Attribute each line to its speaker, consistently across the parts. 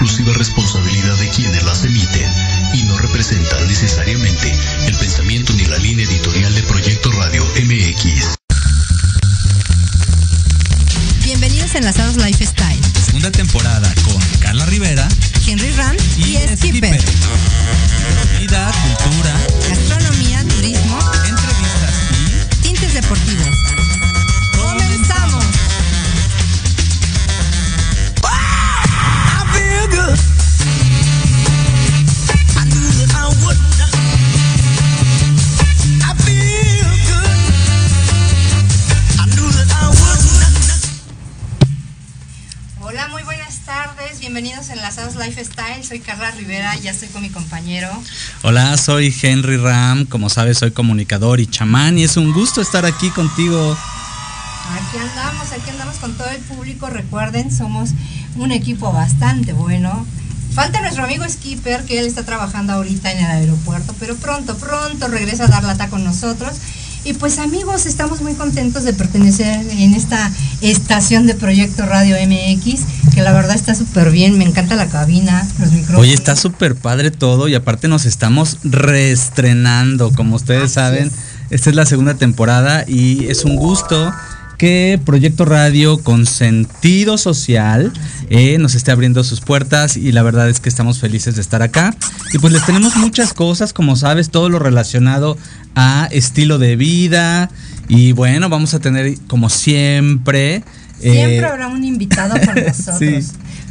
Speaker 1: exclusiva responsabilidad
Speaker 2: Rivera,
Speaker 3: ya estoy con mi compañero.
Speaker 2: Hola, soy Henry Ram, como sabes soy comunicador y chamán y es un gusto estar aquí contigo.
Speaker 3: Aquí andamos, aquí andamos con todo el público. Recuerden, somos un equipo bastante bueno. Falta nuestro amigo Skipper, que él está trabajando ahorita en el aeropuerto, pero pronto, pronto regresa a dar lata con nosotros. Y pues amigos, estamos muy contentos de pertenecer en esta estación de Proyecto Radio MX, la verdad está súper bien, me encanta la cabina, los micrófonos.
Speaker 2: Oye, está súper padre todo y aparte nos estamos reestrenando, como ustedes saben.
Speaker 3: es.
Speaker 2: Esta es la segunda temporada y es un gusto que Proyecto Radio con sentido social eh, nos esté abriendo sus puertas y la verdad es que estamos felices de estar acá. Y pues les tenemos muchas cosas, como sabes, todo lo relacionado a estilo de vida. Y bueno, vamos a tener como siempre...
Speaker 3: Siempre
Speaker 2: eh,
Speaker 3: habrá un invitado con nosotros.
Speaker 2: Sí.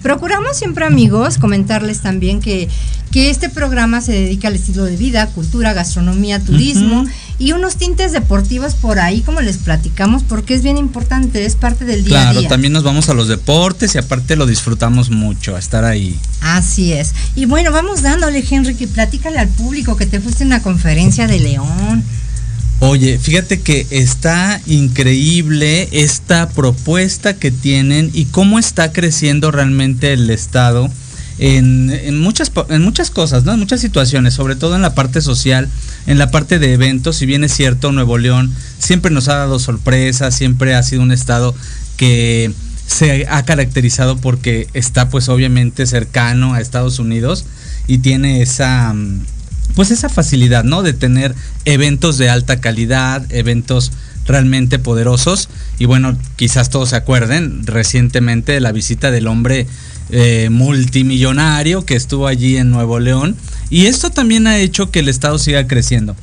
Speaker 3: Procuramos siempre, amigos, comentarles también que, que este programa se dedica al estilo de vida, cultura, gastronomía, turismo y unos tintes deportivos por ahí, como les platicamos, porque es bien importante, es parte del día a
Speaker 2: Claro,
Speaker 3: día.
Speaker 2: también nos vamos a los deportes y aparte lo disfrutamos mucho, a estar ahí.
Speaker 3: Así es. Y bueno, vamos dándole, Henry, que platícale al público que te fuiste a una conferencia de León.
Speaker 2: Oye, fíjate que está increíble esta propuesta que tienen y cómo está creciendo realmente el Estado en, en muchas, en muchas cosas, ¿no? En muchas situaciones, sobre todo en la parte social, en la parte de eventos. Si bien es cierto, Nuevo León siempre nos ha dado sorpresas, siempre ha sido un Estado que se ha caracterizado porque está pues obviamente cercano a Estados Unidos y tiene esa... mm, pues esa facilidad, ¿no? De tener eventos de alta calidad, eventos realmente poderosos. Y bueno, quizás todos se acuerden recientemente de la visita del hombre eh, multimillonario que estuvo allí en Nuevo León. Y esto también ha hecho que el Estado siga creciendo.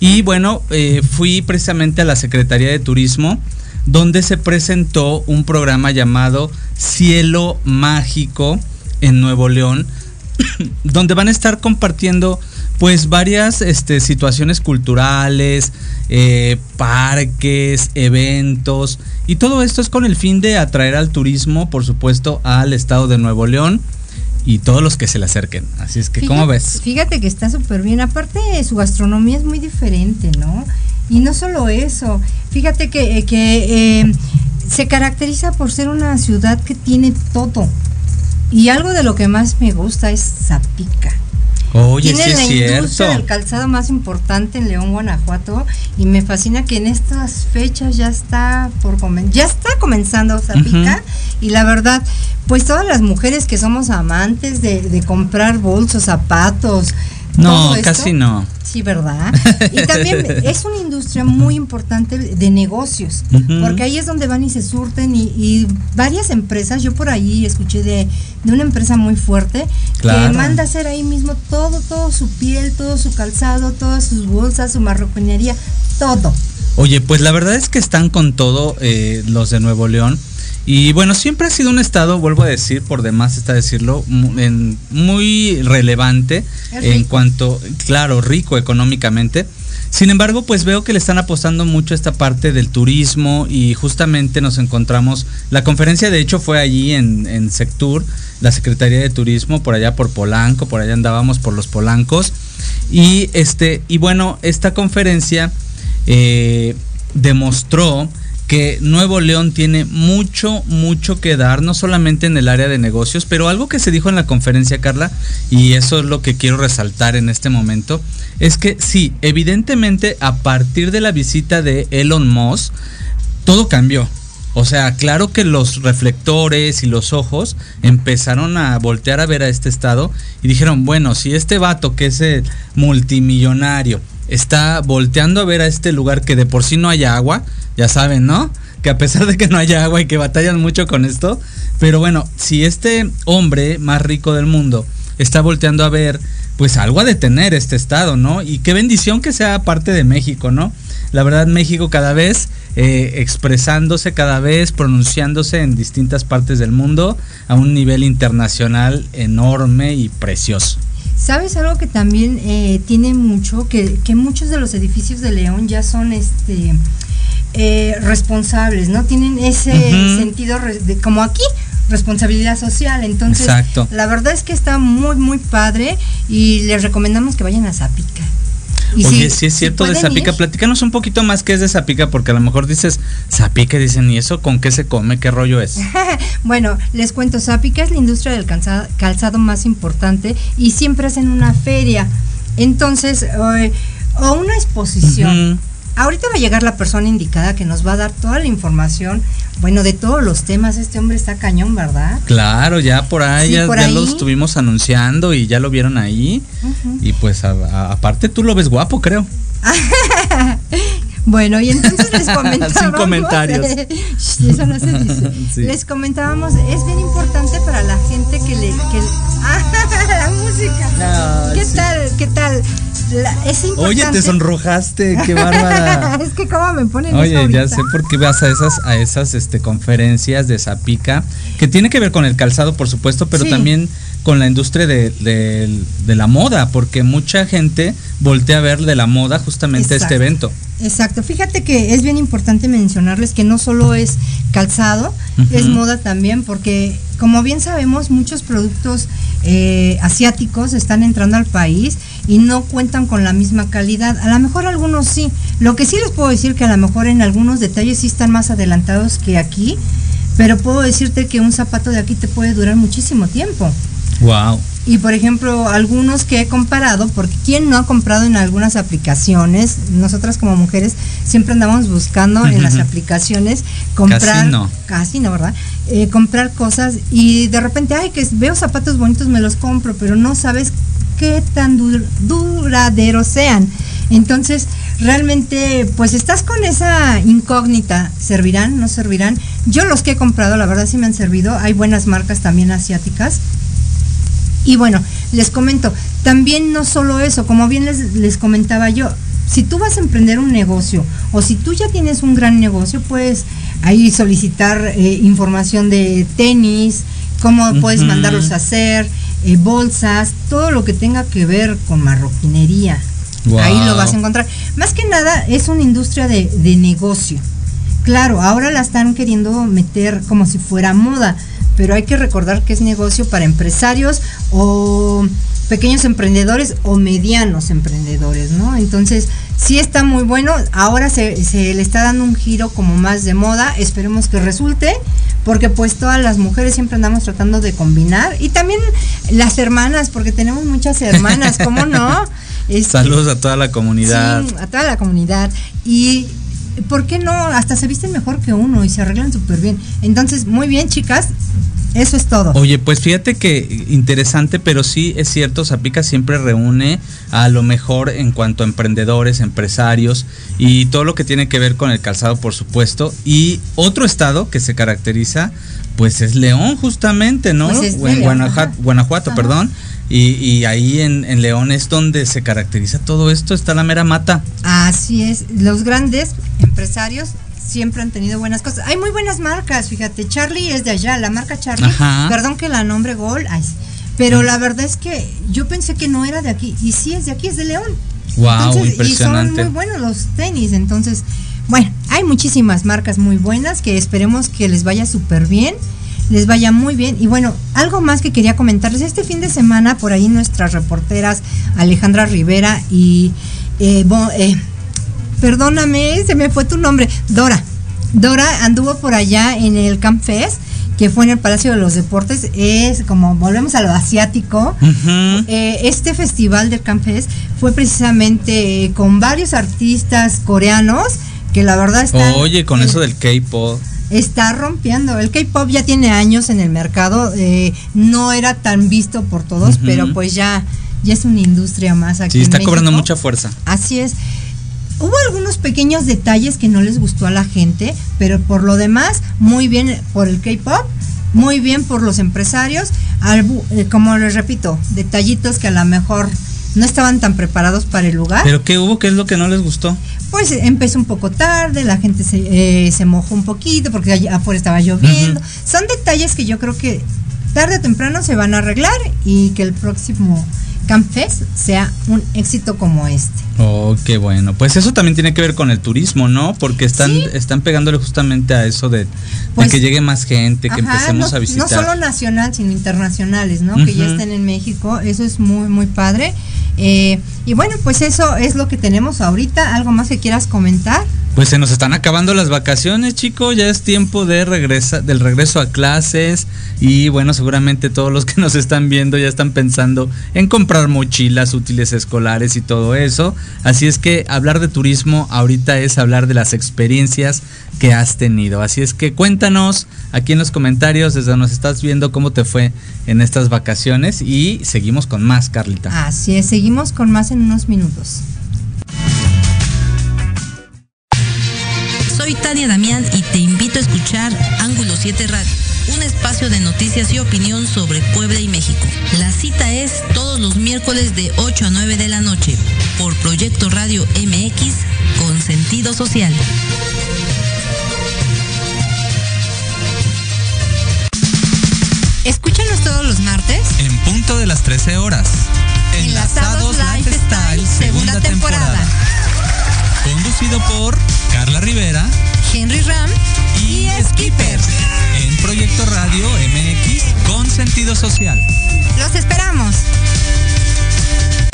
Speaker 2: Y bueno, eh, fui precisamente a la Secretaría de Turismo donde se presentó un programa llamado Cielo Mágico en Nuevo León, donde van a estar compartiendo pues varias este, situaciones culturales, eh, parques, eventos, y todo esto es con el fin de atraer al turismo, por supuesto, al estado de Nuevo León y todos los que se le acerquen. Así es que, ¿cómo ves?
Speaker 3: Fíjate que está súper bien. Aparte, su gastronomía es muy diferente, ¿no? Y no solo eso. Fíjate que, eh, que eh, se caracteriza por ser una ciudad que tiene todo. Y algo de lo que más me gusta es Zapica.
Speaker 2: Oye,
Speaker 3: Tiene
Speaker 2: sí es
Speaker 3: la industria del
Speaker 2: cierto.
Speaker 3: calzado más importante en León, Guanajuato, y me fascina que en estas fechas ya está por ya está comenzando Zapica, y la verdad, pues todas las mujeres que somos amantes de, de comprar bolsos, zapatos,
Speaker 2: No, casi no.
Speaker 3: Sí, ¿verdad? Y también es una industria muy importante de negocios, porque ahí es donde van y se surten y, y varias empresas, yo por ahí escuché de, de una empresa muy fuerte
Speaker 2: Claro.
Speaker 3: que manda a hacer ahí mismo todo, todo su piel, todo su calzado, todas sus bolsas, su marroquinería, todo.
Speaker 2: Oye, pues la verdad es que están con todo eh, los de Nuevo León. Y bueno, siempre ha sido un estado, vuelvo a decir, por demás está decirlo, en- muy relevante en cuanto, claro, rico económicamente. Sin embargo, pues veo que le están apostando mucho a esta parte del turismo y justamente nos encontramos, la conferencia de hecho fue allí en, en Sectur, la Secretaría de Turismo, por allá por Polanco, por allá andábamos por los Polancos. Y este, y bueno, esta conferencia eh, demostró que Nuevo León tiene mucho, mucho que dar, no solamente en el área de negocios, pero algo que se dijo en la conferencia, Carla, y eso es lo que quiero resaltar en este momento, es que sí, evidentemente a partir de la visita de Elon Musk, todo cambió. O sea, claro que los reflectores y los ojos empezaron a voltear a ver a este estado y dijeron, bueno, si este vato que es el multimillonario está volteando a ver a este lugar que de por sí no hay agua, ya saben, ¿no? Que a pesar de que no haya agua y que batallan mucho con esto, pero bueno, si este hombre más rico del mundo está volteando a ver, pues algo a detener este estado, ¿no? Y qué bendición que sea parte de México, ¿no? La verdad, México cada vez eh, expresándose, cada vez pronunciándose en distintas partes del mundo a un nivel internacional enorme y precioso.
Speaker 3: ¿Sabes algo que también eh, tiene mucho? Que, que, muchos de los edificios de León ya son este eh, responsables, ¿no? Tienen ese sentido de, como aquí, responsabilidad social. Entonces, la verdad es que está muy, muy padre y les recomendamos que vayan a Zapica.
Speaker 2: Oye, si, es cierto de Zapica, platícanos un poquito más qué es de Zapica, porque a lo mejor dices Zapica, dicen, ¿y eso con qué se come? ¿Qué rollo es?
Speaker 3: bueno, les cuento, Zapica es la industria del calzado, más importante y siempre hacen una feria. Entonces, o una exposición. Ahorita va a llegar la persona indicada que nos va a dar toda la información, bueno, de todos los temas. Este hombre está cañón, ¿verdad?
Speaker 2: Claro, ya por ahí, ya, lo estuvimos anunciando y ya lo vieron ahí. Y pues aparte tú lo ves guapo, creo.
Speaker 3: Bueno, y entonces les comentábamos.
Speaker 2: Sin comentarios.
Speaker 3: eso no se dice. Les comentábamos, es bien importante para la gente que le. Que, ah, la música. ¿Qué tal? ¿Qué tal? Es importante.
Speaker 2: Oye, te sonrojaste, qué bárbara.
Speaker 3: es que cómo me ponen
Speaker 2: Oye, ya sé por qué vas a esas, a esas este, conferencias de Zapica, que tiene que ver con el calzado, por supuesto, pero también con la industria de, de, la moda, porque mucha gente voltea a ver de la moda justamente este evento.
Speaker 3: Exacto, fíjate que es bien importante mencionarles que no solo es calzado, es moda también, porque como bien sabemos, muchos productos eh, asiáticos están entrando al país y no cuentan con la misma calidad. A lo mejor algunos sí. Lo que sí les puedo decir que a lo mejor en algunos detalles sí están más adelantados que aquí, pero puedo decirte que un zapato de aquí te puede durar muchísimo tiempo.
Speaker 2: Wow.
Speaker 3: Y por ejemplo, algunos que he comparado, porque ¿quién no ha comprado en algunas aplicaciones? Nosotras como mujeres siempre andamos buscando en las aplicaciones comprar. Casi no. Casi no, ¿verdad? Eh, comprar cosas y de repente, ay, que veo zapatos bonitos, me los compro, pero no sabes qué tan duraderos sean. Entonces, realmente, pues estás con esa incógnita, ¿servirán? ¿No servirán? Yo los que he comprado, la verdad sí me han servido. Hay buenas marcas también asiáticas y bueno, les comento, también no solo eso, como bien les, les comentaba yo, si tú vas a emprender un negocio o si tú ya tienes un gran negocio, puedes ahí solicitar eh, información de tenis, cómo puedes mandarlos a hacer, eh, bolsas, todo lo que tenga que ver con marroquinería. Ahí lo vas a encontrar. Más que nada es una industria de, de negocio. Claro, ahora la están queriendo meter como si fuera moda pero hay que recordar que es negocio para empresarios o pequeños emprendedores o medianos emprendedores, ¿no? Entonces, sí está muy bueno, ahora se, le está dando un giro como más de moda, esperemos que resulte, porque pues todas las mujeres siempre andamos tratando de combinar, y también las hermanas, porque tenemos muchas hermanas, ¿cómo no?
Speaker 2: Saludos a toda la comunidad.
Speaker 3: Sí, a toda la comunidad. Y ¿por qué no? Hasta se visten mejor que uno y se arreglan súper bien. Entonces, muy bien, chicas. Eso es todo.
Speaker 2: Oye, pues fíjate que interesante, pero sí es cierto, Zapica siempre reúne a lo mejor en cuanto a emprendedores, empresarios y todo lo que tiene que ver con el calzado, por supuesto. Y otro estado que se caracteriza, pues es León, justamente, ¿no? Pues en Guanajuato, Guanajuato perdón. Y, ahí en, en, León es donde se caracteriza todo esto, está la mera mata.
Speaker 3: Así es, los grandes empresarios siempre han tenido buenas cosas. Hay muy buenas marcas, fíjate, Charlie es de allá, la marca Charlie, perdón que la nombre Gol, pero la verdad es que yo pensé que no era de aquí, y sí es de aquí, es de León.
Speaker 2: Wow, impresionante.
Speaker 3: Y son muy buenos los tenis, entonces, bueno, hay muchísimas marcas muy buenas que esperemos que les vaya súper bien les vaya muy bien. Y bueno, algo más que quería comentarles. Este fin de semana, por ahí nuestras reporteras Alejandra Rivera y, eh, eh, perdóname, se me fue tu nombre, Dora. Dora anduvo por allá en el Camp Fest que fue en el Palacio de los Deportes, es como volvemos a lo asiático. Eh, este festival del Camp Fest fue precisamente con varios artistas coreanos que la verdad están.
Speaker 2: Oye, con eso del K-pop.
Speaker 3: está rompiendo. El K-pop ya tiene años en el mercado, eh, no era tan visto por todos, pero pues ya, ya es una industria más aquí.
Speaker 2: Sí,
Speaker 3: en
Speaker 2: está cobrando mucha fuerza.
Speaker 3: Así es. Hubo algunos pequeños detalles que no les gustó a la gente, pero por lo demás, muy bien por el K-pop, muy bien por los empresarios. Eh, como les repito, detallitos que a lo mejor no estaban tan preparados para el lugar.
Speaker 2: ¿Pero qué hubo? ¿Qué es lo que no les gustó?
Speaker 3: Pues eh, empezó un poco tarde, la gente se, eh, se mojó un poquito porque afuera estaba lloviendo. Son detalles que yo creo que tarde o temprano se van a arreglar y que el próximo Camp Fest sea un éxito como este.
Speaker 2: Oh, qué bueno. Pues eso también tiene que ver con el turismo, ¿no? Porque están,
Speaker 3: Sí.
Speaker 2: están pegándole justamente a eso de, de
Speaker 3: Pues-
Speaker 2: que llegue más gente, que
Speaker 3: Ajá,
Speaker 2: empecemos
Speaker 3: no,
Speaker 2: a visitar.
Speaker 3: No solo nacional, sino internacionales, ¿no? Que ya estén en México. Eso es muy, muy padre. Eh, y bueno, pues eso es lo que tenemos ahorita. ¿Algo más que quieras comentar?
Speaker 2: Pues se nos están acabando las vacaciones, chico. Ya es tiempo de regresa, del regreso a clases. Y bueno, seguramente todos los que nos están viendo ya están pensando en comprar mochilas, útiles escolares y todo eso. Así es que hablar de turismo ahorita es hablar de las experiencias que has tenido. Así es que cuéntanos aquí en los comentarios desde donde nos estás viendo cómo te fue en estas vacaciones. Y seguimos con más, Carlita.
Speaker 3: Así es, seguimos con más en unos minutos.
Speaker 4: Soy Tania Damián y te invito a escuchar Ángulo 7 Radio, un espacio de noticias y opinión sobre Puebla y México. La cita es todos los miércoles de 8 a 9 de la noche por Proyecto Radio MX con sentido social.
Speaker 3: Escúchanos todos los martes.
Speaker 5: En punto de las 13 horas.
Speaker 3: Enlazados Lifestyle, segunda temporada.
Speaker 5: Conducido por Carla Rivera
Speaker 3: Henry Ram
Speaker 5: y Skipper. En Proyecto Radio MX con sentido social.
Speaker 3: Los esperamos.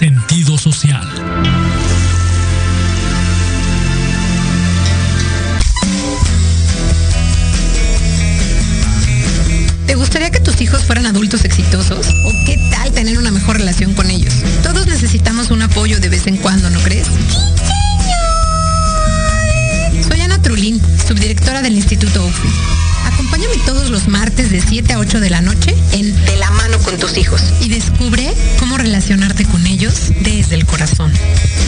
Speaker 6: sentido social.
Speaker 7: ¿Te gustaría que tus hijos fueran adultos exitosos? ¿O qué tal tener una mejor relación con ellos? Todos necesitamos un apoyo de vez en cuando, ¿no crees? Soy Ana Trulín, subdirectora del Instituto UFI. Acompáñame todos los martes de 7 a 8 de la noche en De la mano con tus hijos y descubre cómo relacionarte con ellos desde el corazón.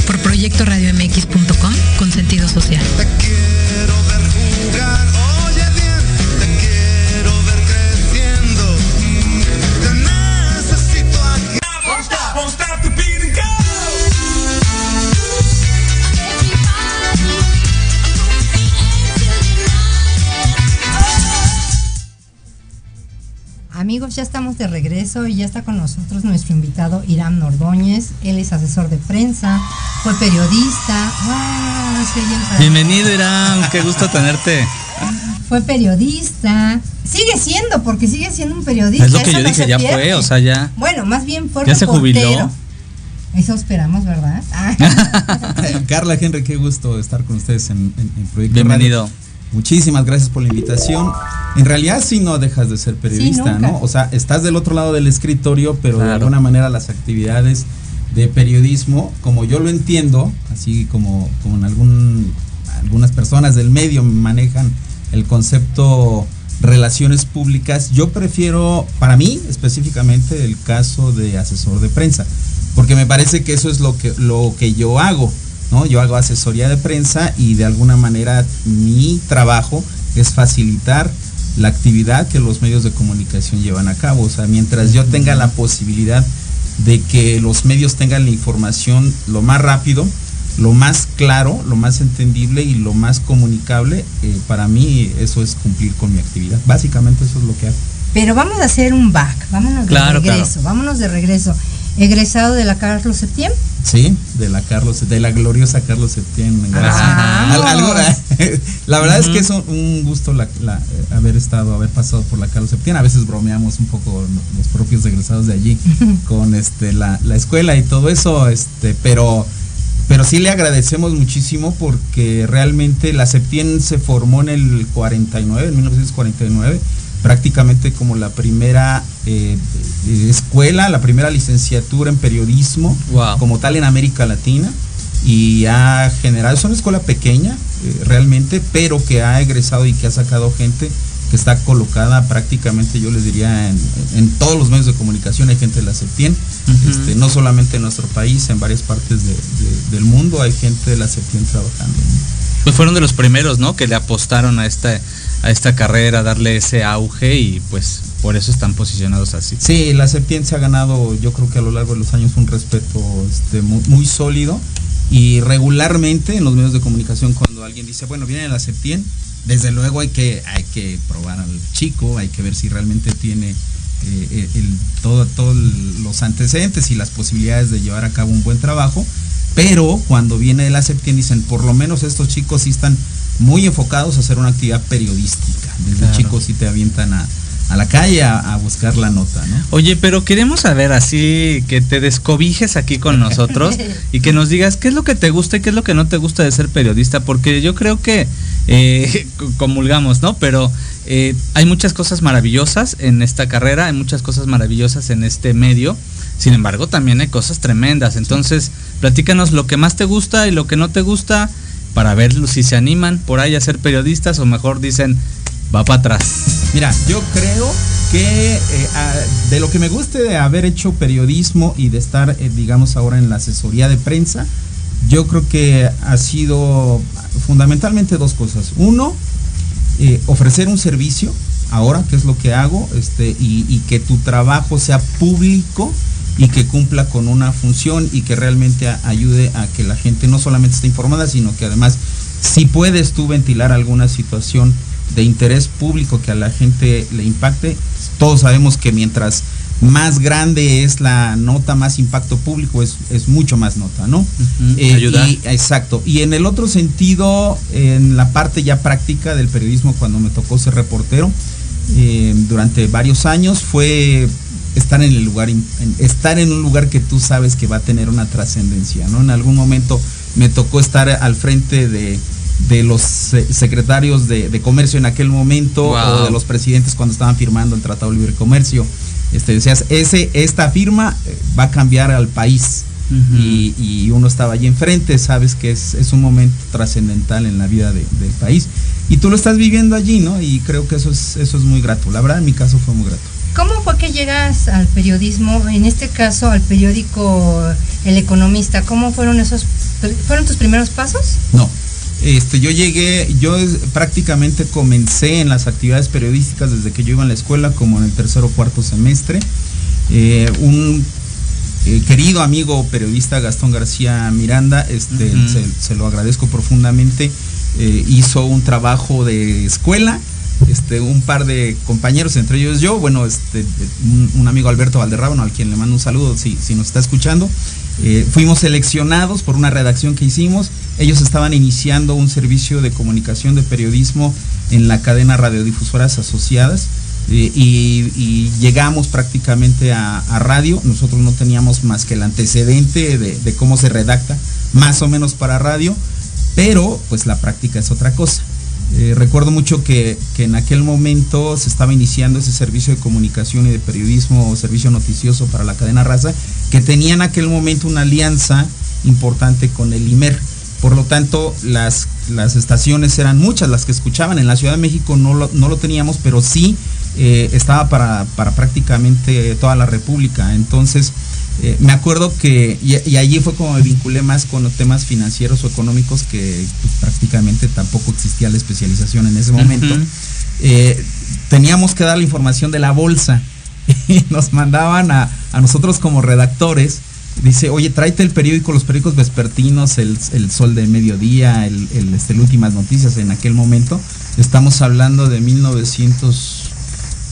Speaker 7: Por proyectoradiomx.com con sentido social.
Speaker 3: Ya estamos de regreso y ya está con nosotros nuestro invitado Irán Nordóñez. Él es asesor de prensa, fue periodista. ¡Wow!
Speaker 2: Bienvenido, Irán. Qué gusto tenerte.
Speaker 3: Fue periodista. Sigue siendo, porque sigue siendo un periodista.
Speaker 2: Es lo que
Speaker 3: eso
Speaker 2: yo
Speaker 3: no
Speaker 2: dije, ya
Speaker 3: pierde.
Speaker 2: fue, o sea, ya.
Speaker 3: Bueno, más bien fue
Speaker 2: Ya se jubiló.
Speaker 3: Eso esperamos, ¿verdad? Ah.
Speaker 8: Carla, Henry, qué gusto estar con ustedes en, en- en Proyecto
Speaker 2: Bienvenido.
Speaker 8: Radio. Muchísimas gracias por la invitación. En realidad sí no dejas de ser periodista. ¿no? O sea, estás del otro lado del escritorio, pero de alguna manera las actividades de periodismo, como yo lo entiendo, así como, como en algún, algunas personas del medio manejan el concepto relaciones públicas, yo prefiero, para mí específicamente, el caso de asesor de prensa, porque me parece que eso es lo que, lo que yo hago, ¿no? Yo hago asesoría de prensa y de alguna manera mi trabajo es facilitar la actividad que los medios de comunicación llevan a cabo. O sea, mientras yo tenga la posibilidad de que los medios tengan la información lo más rápido, lo más claro, lo más entendible y lo más comunicable, eh, para mí eso es cumplir con mi actividad. Básicamente eso es lo que hago.
Speaker 3: Pero vamos a hacer un back, vámonos
Speaker 2: Claro,
Speaker 3: de regreso, vámonos de regreso. Egresado de la Carlos Septién.
Speaker 8: Sí, de la Carlos, de la gloriosa Carlos Septién. gracias.
Speaker 3: Ah,
Speaker 8: Al- algo- la verdad es que es un, gusto la- la- eh, haber estado, haber pasado por la Carlos Septién. A veces bromeamos un poco los propios egresados de allí con este la, la escuela y todo eso, este, pero pero sí le agradecemos muchísimo porque realmente la Septién se formó en el 49, en 1949, prácticamente como la primera eh, escuela, la primera licenciatura en periodismo
Speaker 2: Wow.
Speaker 8: como tal en América Latina y ha generado, es una escuela pequeña eh, realmente, pero que ha egresado y que ha sacado gente que está colocada prácticamente, yo les diría, en, en todos los medios de comunicación hay gente de la Septién,
Speaker 2: Ujú.
Speaker 8: este, no solamente en nuestro país, en varias partes de- de- del mundo hay gente de la Septién trabajando.
Speaker 2: Pues fueron de los primeros, ¿no? Que le apostaron a esta, a esta carrera, darle ese auge y pues por eso están posicionados así.
Speaker 8: Sí, la Septién se ha ganado, yo creo que a lo largo de los años, un respeto este, muy, sólido y regularmente en los medios de comunicación cuando alguien dice, bueno, viene la Septién, desde luego hay que, hay que probar al chico, hay que ver si realmente tiene eh, eh, el- todo, todos los antecedentes y las posibilidades de llevar a cabo un buen trabajo, pero cuando viene de la Septién dicen, por lo menos estos chicos sí están muy enfocados a hacer una actividad periodística, desde
Speaker 2: Claro.
Speaker 8: chicos sí te avientan a, a la calle a, a buscar la nota, ¿no?
Speaker 2: Oye, pero queremos saber así que te descobijes aquí con nosotros y que nos digas qué es lo que te gusta y qué es lo que no te gusta de ser periodista, porque yo creo que eh, comulgamos, ¿no? Pero eh, hay muchas cosas maravillosas en esta carrera, hay muchas cosas maravillosas en este medio, sin embargo también hay cosas tremendas, entonces platícanos lo que más te gusta y lo que no te gusta para ver si se animan por ahí a ser periodistas o mejor dicen, va para atrás.
Speaker 8: Mira, yo creo que eh, de lo que me guste de haber hecho periodismo y de estar, eh, digamos, ahora en la asesoría de prensa, yo creo que ha sido fundamentalmente dos cosas. Uno, eh, ofrecer un servicio, ahora, que es lo que hago, este, y que tu trabajo sea público y que cumpla con una función y que realmente a- ayude a que la gente no solamente esté informada, sino que además, si puedes tú ventilar alguna situación de interés público que a la gente le impacte, todos sabemos que mientras más grande es la nota, más impacto público es, es mucho más nota, ¿no? Eh, y- exacto. Y en el otro sentido, en la parte ya práctica del periodismo, cuando me tocó ser reportero, eh, durante varios años, fue estar en el lugar, en- estar en un lugar que tú sabes que va a tener una trascendencia, ¿no? En algún momento me tocó estar al frente de, de los se- secretarios de, de comercio en aquel momento,
Speaker 2: Wow.
Speaker 8: o de los presidentes cuando estaban firmando el Tratado de Libre Comercio. Este, decías, ese, esta firma eh, va a cambiar al país y, y uno estaba allí enfrente, sabes que es, es un momento trascendental en la vida de- del país y tú lo estás viviendo allí, ¿no? Y creo que eso es, eso es muy grato. La verdad, en mi caso fue muy grato.
Speaker 3: ¿Cómo fue que llegas al periodismo, en este caso al periódico El Economista? ¿Cómo fueron esos, fueron tus primeros pasos?
Speaker 8: No. Este, yo llegué, yo prácticamente comencé en las actividades periodísticas desde que yo iba en la escuela, como en el tercer o cuarto semestre. Eh, un eh, querido amigo periodista Gastón García Miranda, este, se lo agradezco profundamente, eh, hizo un trabajo de escuela, este, un par de compañeros, entre ellos yo, bueno, este, un, amigo Alberto Valderrábano, al quien le mando un saludo si, nos está escuchando, eh, fuimos seleccionados por una redacción que hicimos, ellos estaban iniciando un servicio de comunicación de periodismo en la cadena Radiodifusoras Asociadas, eh, y, llegamos prácticamente a, radio. Nosotros no teníamos más que el antecedente de, de cómo se redacta, más o menos para radio, pero pues la práctica es otra cosa. Eh, recuerdo mucho que, que en aquel momento se estaba iniciando ese servicio de comunicación y de periodismo servicio noticioso para la cadena raza, que tenía en aquel momento una alianza importante con el IMER. Por lo tanto, las, las estaciones eran muchas las que escuchaban. En la Ciudad de México no lo, no lo teníamos, pero sí eh, estaba para, para prácticamente toda la República. Entonces, eh, me acuerdo que, y, y allí fue como me vinculé más con los temas financieros o económicos, que pues, prácticamente tampoco existía la especialización en ese momento. Eh, teníamos que dar la información de la bolsa y nos mandaban a, a nosotros como redactores. Dice, oye, tráete el periódico, los periódicos vespertinos, el, el Sol de Mediodía, el, el, este, el Últimas Noticias en aquel momento. Estamos hablando de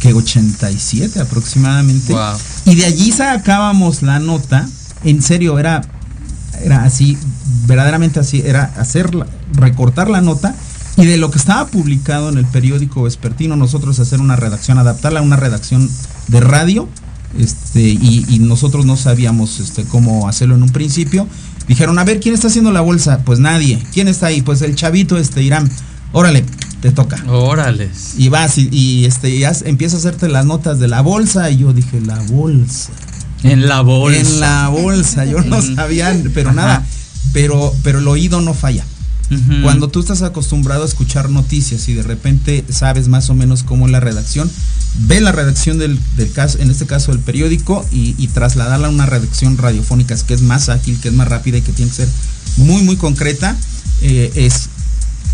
Speaker 8: 1987 aproximadamente.
Speaker 2: Wow.
Speaker 8: Y de allí sacábamos la nota. En serio, era, era así, verdaderamente así, era hacer, la- recortar la nota y de lo que estaba publicado en el periódico vespertino, nosotros hacer una redacción, adaptarla a una redacción de radio. Este, y, y nosotros no sabíamos este, cómo hacerlo en un principio. Dijeron, a ver, ¿quién está haciendo la bolsa? Pues nadie. ¿Quién está ahí? Pues el chavito, este, Irán. Órale, te toca.
Speaker 2: Órales.
Speaker 8: Y vas y, y, este, ya empieza a hacerte las notas de la bolsa. Y yo dije, la bolsa.
Speaker 2: En la bolsa.
Speaker 8: En la bolsa. Yo no sabía, pero
Speaker 2: Ajá.
Speaker 8: nada. Pero, pero el oído no falla. Cuando tú estás acostumbrado a escuchar noticias y de repente sabes más o menos cómo es la redacción, ve la redacción del, del caso, en este caso del periódico, y, y trasladarla a una redacción radiofónica que es más ágil, que es más rápida y que tiene que ser muy, muy concreta, eh, es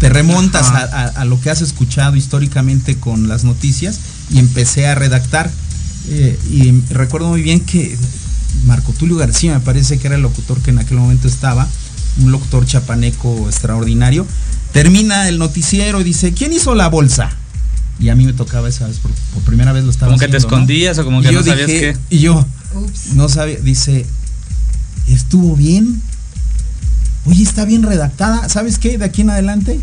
Speaker 8: te remontas a,
Speaker 2: Ajá.
Speaker 8: a- a lo que has escuchado históricamente con las noticias y empecé a redactar. Eh, y recuerdo muy bien que Marco Tulio García, me parece que era el locutor que en aquel momento estaba, un locutor chapaneco extraordinario, termina el noticiero y dice, ¿quién hizo la bolsa? Y a mí me tocaba esa vez, por, por primera vez lo estaba
Speaker 2: Como que te escondías o como
Speaker 8: Y
Speaker 2: que
Speaker 8: yo
Speaker 2: no sabías
Speaker 8: dije-
Speaker 2: qué.
Speaker 8: Y yo
Speaker 3: Ups.
Speaker 8: no sabía, dice, ¿estuvo bien? Oye, está bien redactada. ¿Sabes qué? De aquí en adelante,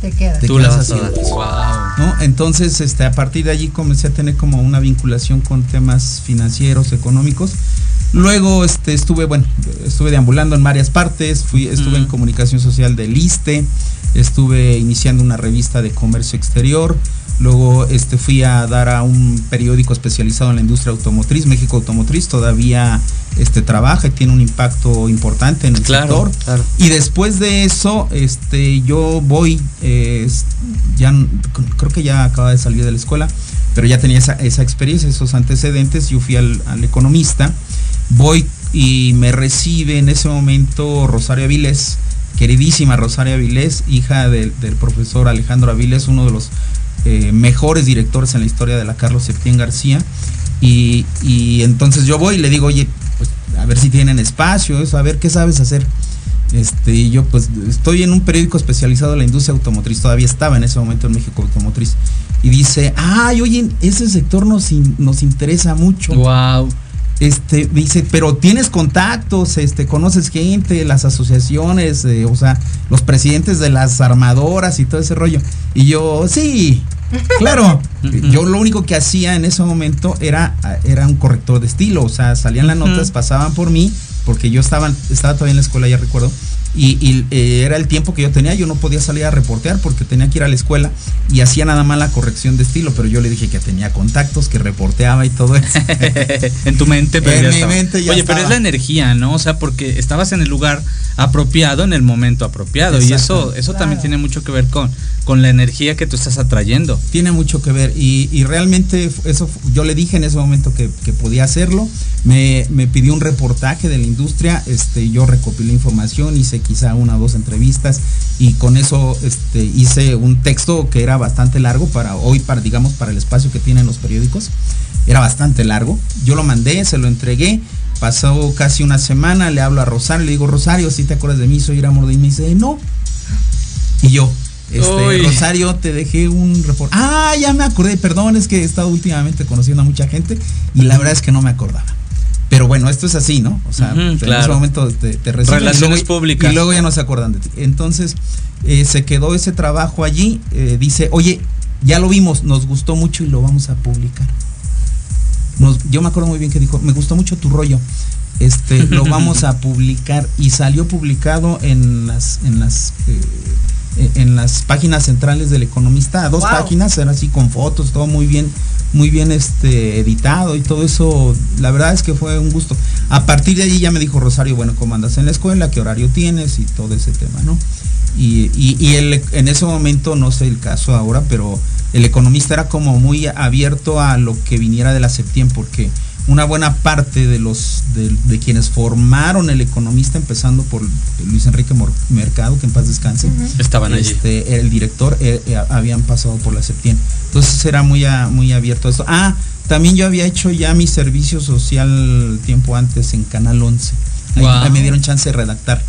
Speaker 3: Te quedas.
Speaker 8: Te
Speaker 2: Tú la vas a. Wow.
Speaker 8: ¿no? Entonces, este, a partir de allí comencé a tener como una vinculación con temas financieros, económicos. Luego, este, estuve, bueno, estuve deambulando en varias partes. Fui, estuve en comunicación social del ISTE. Estuve iniciando una revista de comercio exterior. Luego, este, fui a dar a un periódico especializado en la industria automotriz, México Automotriz. Todavía, este, trabaja y tiene un impacto importante en el
Speaker 2: Claro,
Speaker 8: sector.
Speaker 2: claro.
Speaker 8: Y después de eso, este, yo voy, eh, ya creo que ya acaba de salir de la escuela, pero ya tenía esa, esa experiencia, esos antecedentes. Yo fui al, al economista, voy y me recibe en ese momento Rosario Avilés, queridísima Rosario Avilés, hija del, profesor Alejandro Avilés, uno de los eh, mejores directores en la historia de la Carlos Septién García. Y, y entonces yo voy y le digo, oye, pues a ver si tienen espacio, eso, a ver qué sabes hacer. Este, y yo pues estoy en un periódico especializado en la industria automotriz, todavía estaba en ese momento en México Automotriz. Y dice, ay, oye, ese sector nos, nos interesa mucho.
Speaker 2: Wow.
Speaker 8: Este, dice, pero tienes contactos, este, conoces gente, las asociaciones, eh, o sea, los presidentes de las armadoras y todo ese rollo. Y yo, sí, claro. Yo lo único que hacía en ese momento era, era un corrector de estilo, o sea, salían las notas, pasaban por mí, porque yo estaba, estaba todavía en la escuela, ya recuerdo. Y, y, eh, era el tiempo que yo tenía, yo no podía salir a reportear porque tenía que ir a la escuela y hacía nada más la corrección de estilo, pero yo le dije que tenía contactos, que reporteaba y todo eso.
Speaker 2: en tu mente, pero
Speaker 8: En
Speaker 2: ya
Speaker 8: mi
Speaker 2: estaba.
Speaker 8: mente ya
Speaker 2: Oye, pero es la energía, ¿no? O sea, porque estabas en el lugar apropiado en el momento apropiado. Y eso, eso
Speaker 3: Claro.
Speaker 2: también tiene mucho que ver con, con la energía que tú estás atrayendo.
Speaker 8: Tiene mucho que ver y, realmente eso yo le dije en ese momento que, podía hacerlo. Me, pidió un reportaje de la industria, este, yo recopilé información, hice quizá una o dos entrevistas y con eso este, hice un texto que era bastante largo para hoy, para digamos para el espacio que tienen los periódicos. Era bastante largo. Yo lo mandé, se lo entregué. Pasó casi una semana, le hablo a Rosario, le digo, Rosario, si te acuerdas de mí, soy Ira Mordín. Me dice, no. Y yo, este. Rosario, te dejé un reporte. Ah, ya me acordé, perdón, es que he estado últimamente conociendo a mucha gente y la verdad es que no me acordaba. Pero bueno, esto es así, ¿no? O sea, en
Speaker 2: claro.
Speaker 8: ese momento te, te reciben y
Speaker 2: Relaciones
Speaker 8: luego-
Speaker 2: públicas.
Speaker 8: Y luego ya no se acuerdan de ti. Entonces, eh, se quedó ese trabajo allí. eh, dice, oye, ya lo vimos, nos gustó mucho y lo vamos a publicar. Nos- yo me acuerdo muy bien que dijo, me gustó mucho tu rollo. Este, lo vamos a publicar y salió publicado en las en las eh, en las páginas centrales del economista, dos
Speaker 3: Wow.
Speaker 8: páginas, era así con fotos, todo muy bien, muy bien este editado y todo eso, la verdad es que fue un gusto. A partir de allí ya me dijo Rosario, bueno, ¿cómo andas en la escuela? ¿Qué horario tienes? Y todo ese tema, ¿no? Y, y, y el- en ese momento, no sé el caso ahora, pero el economista era como muy abierto a lo que viniera de la septiembre, porque una buena parte de los de, de quienes formaron el economista, empezando por Luis Enrique Mor- Mercado, que en paz descanse,
Speaker 2: Estaban allí.
Speaker 8: este, el director, eh, eh, habían pasado por la Septien. Entonces era muy, a- muy abierto a esto. Ah, también yo había hecho ya mi servicio social tiempo antes en Canal 11. Ahí me dieron chance de redactar.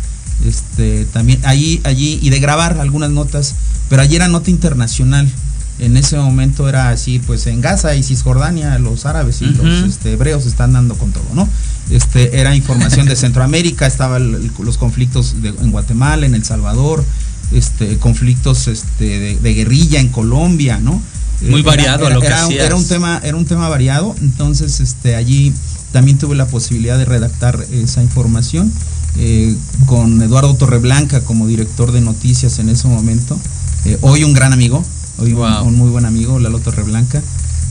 Speaker 8: Este, también allí, allí, y de grabar algunas notas, pero allí era nota internacional. En ese momento era así, pues en Gaza y Cisjordania, los árabes y los este, hebreos están dando con todo, ¿no? Este, era información de Centroamérica, estaban los conflictos de- en Guatemala, en El Salvador, este, conflictos este, de, de guerrilla en Colombia, ¿no?
Speaker 2: Muy
Speaker 8: Era-
Speaker 2: variado
Speaker 8: era,
Speaker 2: lo que
Speaker 8: era,
Speaker 2: hacías.
Speaker 8: era un tema, era un tema variado, entonces este, allí también tuve la posibilidad de redactar esa información eh, con Eduardo Torreblanca como director de noticias en ese momento. Eh, hoy un gran amigo, hoy un-
Speaker 2: Wow.
Speaker 8: un, muy buen amigo, Lalo Torreblanca,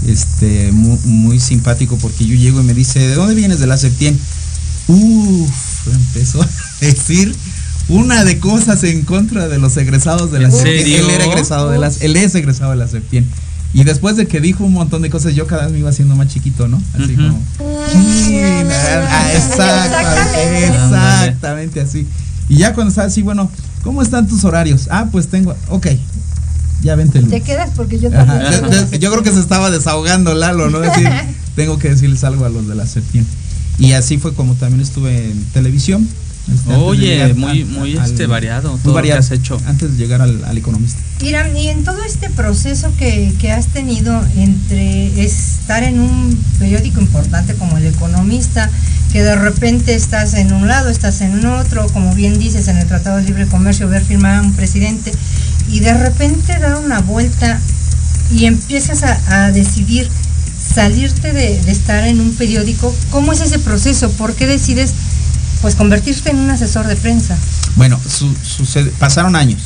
Speaker 8: este, muy, muy simpático porque yo llego y me dice, ¿de dónde vienes de la Septien? Uff, empezó a decir una de cosas en contra de los egresados de la
Speaker 2: ¿En
Speaker 8: Septien. Él era egresado de las, él es egresado de la Septien. Y después de que dijo un montón de cosas, yo cada vez me iba haciendo más chiquito, ¿no? Así
Speaker 2: Ujú.
Speaker 8: como. "Chin, ah, exactamente,
Speaker 3: Exactamente.
Speaker 8: exactamente así. Y ya cuando estaba así, bueno, ¿cómo están tus horarios? Ah, pues tengo, ok, ya vente.
Speaker 3: Te quedas porque yo también.
Speaker 8: Yo creo que se estaba desahogando Lalo, ¿no? Es decir, tengo que decirles algo a los de la Septien. Y así fue como también estuve en televisión. este,
Speaker 2: Oye, muy,
Speaker 8: a-
Speaker 2: muy
Speaker 8: al-
Speaker 2: este variado,
Speaker 8: muy
Speaker 2: todo lo que
Speaker 8: variado,
Speaker 2: has hecho.
Speaker 8: Antes de llegar al, al economista.
Speaker 3: Iram, y en todo este proceso que, que has tenido entre estar en un periódico importante como El Economista, que de repente estás en un lado, estás en otro, como bien dices, en el Tratado de Libre Comercio, ver firmar a un presidente, y de repente dar una vuelta y empiezas a, decidir salirte de, estar en un periódico, ¿cómo es ese proceso? ¿Por qué decides pues convertirte en un asesor de prensa?
Speaker 8: Bueno, pasaron años.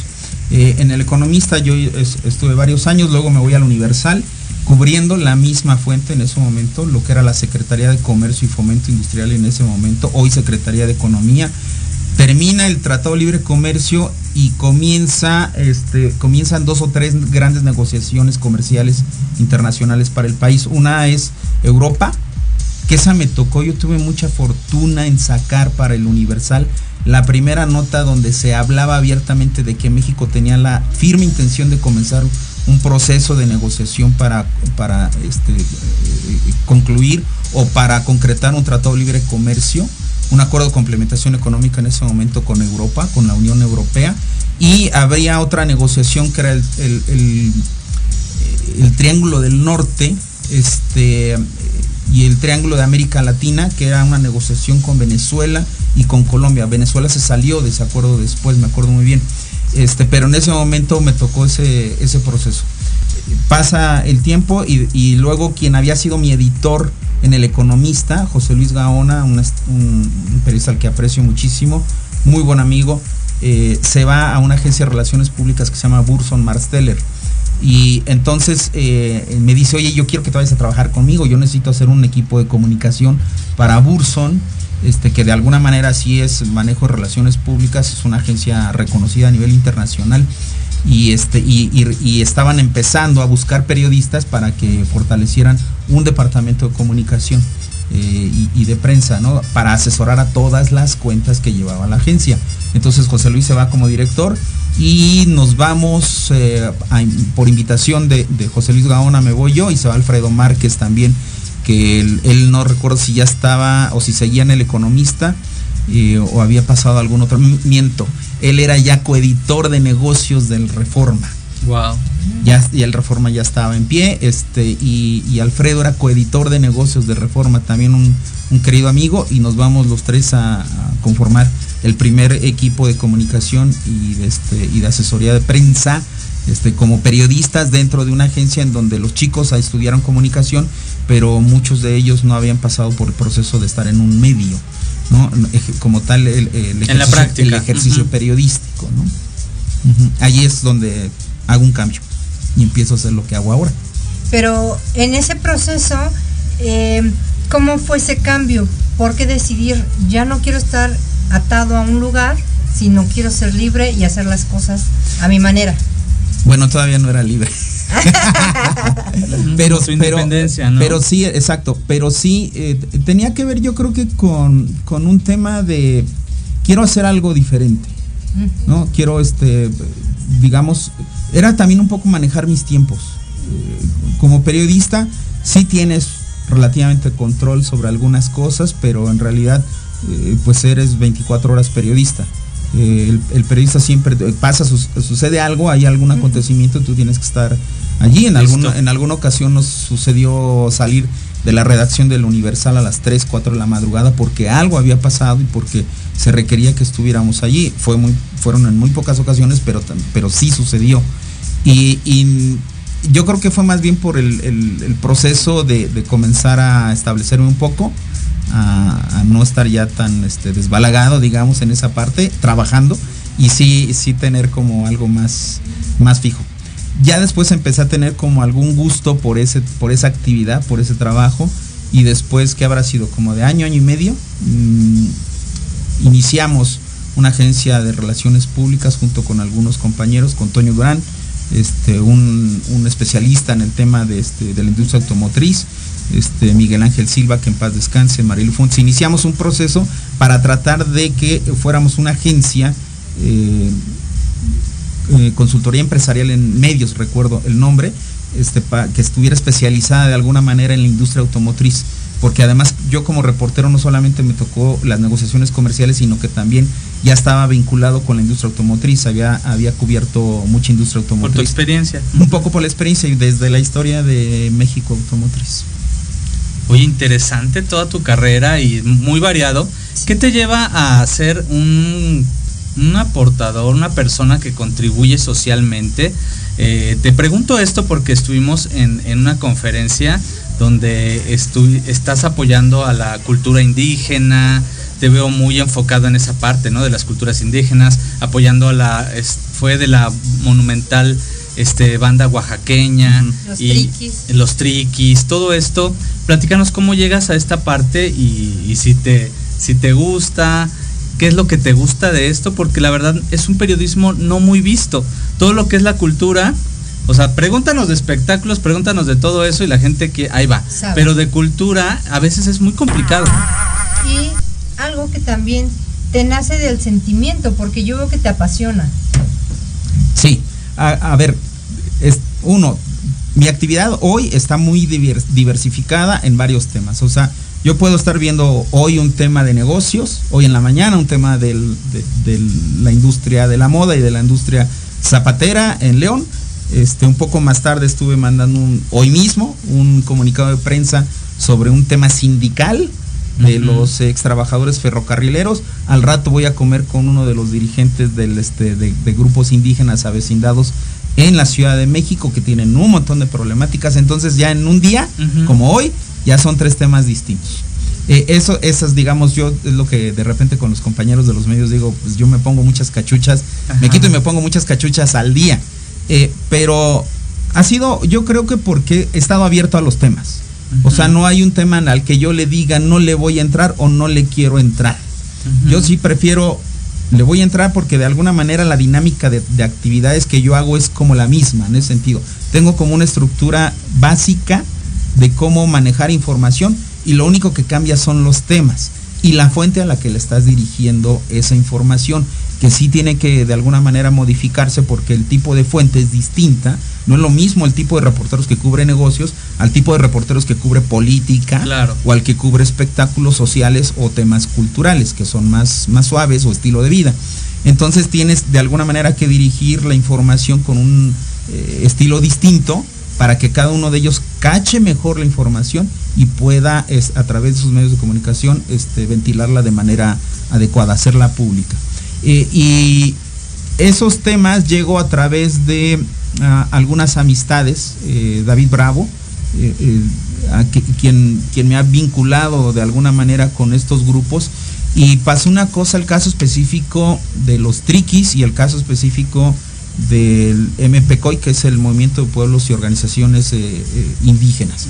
Speaker 8: Eh, en El Economista yo es- estuve varios años, luego me voy al Universal, cubriendo la misma fuente en ese momento, lo que era la Secretaría de Comercio y Fomento Industrial en ese momento, hoy Secretaría de Economía. Termina el Tratado Libre Comercio y comienza, este, comienzan dos o tres grandes negociaciones comerciales internacionales para el país. Una es Europa, que esa me tocó, yo tuve mucha fortuna en sacar para el Universal la primera nota donde se hablaba abiertamente de que México tenía la firme intención de comenzar un proceso de negociación para, para este, eh, concluir o para concretar un tratado libre comercio, un acuerdo de complementación económica en ese momento con Europa, con la Unión Europea, y habría otra negociación que era el, el- el- Triángulo del Norte, este y el Triángulo de América Latina, que era una negociación con Venezuela y con Colombia. Venezuela se salió de ese acuerdo después, me acuerdo muy bien. Este, pero en ese momento me tocó ese, ese proceso. Pasa el tiempo y luego quien había sido mi editor en El Economista, José Luis Gaona, un, un periodista al que aprecio muchísimo, muy buen amigo, eh, se va a una agencia de relaciones públicas que se llama Burson Marsteller. Y entonces eh, me dice, oye, yo quiero que te vayas a trabajar conmigo, yo necesito hacer un equipo de comunicación para Burson, este, que de alguna manera sí es manejo de relaciones públicas, es una agencia reconocida a nivel internacional. Y, este, y, y- estaban empezando a buscar periodistas para que fortalecieran un departamento de comunicación eh, y, de prensa, ¿no? Para asesorar a todas las cuentas que llevaba la agencia. Entonces José Luis se va como director y nos vamos eh, por invitación de, José Luis Gaona, me voy yo y se va Alfredo Márquez también, que él, no recuerdo si ya estaba o si seguía en El Economista eh, o había pasado algún otro. Miento, él era ya coeditor de negocios del Reforma.
Speaker 2: Wow.
Speaker 8: Ya, y el Reforma ya estaba en pie, este, y, y Alfredo era coeditor de negocios de Reforma, también un, un querido amigo, y nos vamos los tres a, a conformar el primer equipo de comunicación y de, este, y de asesoría de prensa, este, como periodistas dentro de una agencia en donde los chicos estudiaron comunicación, pero muchos de ellos no habían pasado por el proceso de estar en un medio, ¿no? Como tal, el, el
Speaker 2: En la
Speaker 8: ejercicio-
Speaker 2: práctica.
Speaker 8: el ejercicio periodístico, ¿no? Allí es donde hago un cambio y empiezo a hacer lo que hago ahora.
Speaker 3: Pero en ese proceso, eh, ¿cómo fue ese cambio? ¿Por qué decidir, ya no quiero estar atado a un lugar, sino quiero ser libre y hacer las cosas a mi manera?
Speaker 8: Bueno, todavía no era libre. pero,
Speaker 2: Su
Speaker 8: pero,
Speaker 2: independencia, ¿no?
Speaker 8: pero sí, exacto. Pero sí, eh, tenía que ver yo creo que con, con un tema de quiero hacer algo diferente. ¿no? Quiero, este, digamos, era también un poco manejar mis tiempos. Eh, como periodista, sí tienes relativamente control sobre algunas cosas, pero en realidad, eh, pues eres 24 horas periodista. Eh, el, el periodista siempre pasa, su- sucede algo, hay algún acontecimiento, tú tienes que estar allí. En, alguna, en alguna ocasión nos sucedió salir de la redacción del Universal a las 3, 4 de la madrugada porque algo había pasado y porque se requería que estuviéramos allí. Fue muy, fueron en muy pocas ocasiones, pero, pero sí sucedió. Y, y yo creo que fue más bien por el, proceso de, comenzar a establecerme un poco, a, a no estar ya tan este, desbalagado, digamos, en esa parte, trabajando y sí, sí tener como algo más, más fijo. Ya después empecé a tener como algún gusto por, ese, por esa actividad, por ese trabajo y después, que habrá sido? Como de año, año y medio, mm, iniciamos una agencia de relaciones públicas junto con algunos compañeros, con Toño Durán, este, un, especialista en el tema de, este, la industria automotriz, este, Miguel Ángel Silva, que en paz descanse, Marilu Fuentes. Iniciamos un proceso para tratar de que fuéramos una agencia, eh, eh, consultoría empresarial en medios, recuerdo el nombre, que estuviera especializada de alguna manera en la industria automotriz. Porque además yo como reportero no solamente me tocó las negociaciones comerciales, sino que también ya estaba vinculado con la industria automotriz, había, había cubierto mucha industria
Speaker 2: Por tu
Speaker 8: automotriz.
Speaker 2: experiencia.
Speaker 8: Un poco por la experiencia y desde la historia de México automotriz.
Speaker 2: Oye, interesante toda tu carrera y muy variado. ¿Qué te lleva a ser un, un aportador, una persona que contribuye socialmente? Eh, te pregunto esto porque estuvimos en, en una conferencia donde estás apoyando a la cultura indígena, te veo muy enfocado en esa parte, ¿no? De las culturas indígenas, apoyando a la, es- fue de la monumental este, banda oaxaqueña.
Speaker 3: Los
Speaker 2: y
Speaker 3: triquis.
Speaker 2: los triquis, todo esto. Platícanos cómo llegas a esta parte y, y si te si te gusta, qué es lo que te gusta de esto, porque la verdad es un periodismo no muy visto. Todo lo que es la cultura, o sea, pregúntanos de espectáculos, pregúntanos de todo eso y la gente que ahí va.
Speaker 3: Sabe.
Speaker 2: Pero de cultura a veces es muy complicado.
Speaker 3: Y algo que también te nace del sentimiento, porque yo veo que te apasiona.
Speaker 8: Sí, a, ver, es, uno, mi actividad hoy está muy divers- diversificada en varios temas. O sea, yo puedo estar viendo hoy un tema de negocios, hoy en la mañana un tema de, de la industria de la moda y de la industria zapatera en León. Este, un poco más tarde estuve mandando un, hoy mismo un comunicado de prensa sobre un tema sindical de los ex trabajadores ferrocarrileros. Al rato voy a comer con uno de los dirigentes del, este, de, de grupos indígenas avecindados en la Ciudad de México que tienen un montón de problemáticas. Entonces ya en un día, como hoy, ya son tres temas distintos. Eh, eso, esas, digamos, yo es lo que de repente con los compañeros de los medios digo, pues yo me pongo muchas cachuchas, me quito y me pongo muchas cachuchas al día. Eh, pero ha sido, yo creo que porque he estado abierto a los temas. O sea, no hay un tema al que yo le diga no le voy a entrar o no le quiero entrar. Yo sí prefiero, le voy a entrar porque de alguna manera la dinámica de, de actividades que yo hago es como la misma, en ese sentido. Tengo como una estructura básica de cómo manejar información y lo único que cambia son los temas y la fuente a la que le estás dirigiendo esa información, que sí tiene que de alguna manera modificarse porque el tipo de fuente es distinta. No es lo mismo el tipo de reporteros que cubre negocios al tipo de reporteros que cubre política
Speaker 2: Claro.
Speaker 8: o al que cubre espectáculos sociales o temas culturales que son más, más suaves o estilo de vida. Entonces tienes de alguna manera que dirigir la información con un eh, estilo distinto para que cada uno de ellos cache mejor la información y pueda es, a través de sus medios de comunicación este, ventilarla de manera adecuada, hacerla pública. Eh, y esos temas llego a través de algunas amistades, eh, David Bravo, eh, eh, a que- quien, quien me ha vinculado de alguna manera con estos grupos. Y pasó una cosa, el caso específico de los triquis y el caso específico del MPCOI, que es el Movimiento de Pueblos y Organizaciones eh, eh, Indígenas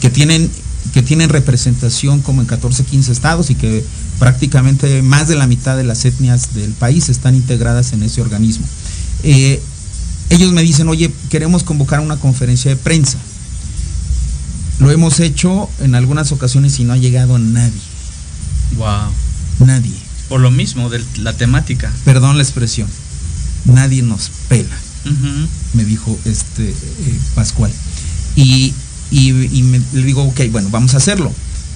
Speaker 8: que tienen que tienen representación como en 14, 15 estados y que prácticamente más de la mitad de las etnias del país están integradas en ese organismo. Eh, ellos me dicen, oye, queremos convocar una conferencia de prensa. Lo hemos hecho en algunas ocasiones y no ha llegado nadie.
Speaker 2: Wow.
Speaker 8: Nadie.
Speaker 2: Por lo mismo, de la temática.
Speaker 8: Perdón la expresión. Nadie nos pela, me dijo este eh, Pascual. Y, y- y me- le digo, ok, bueno, vamos a hacerlo.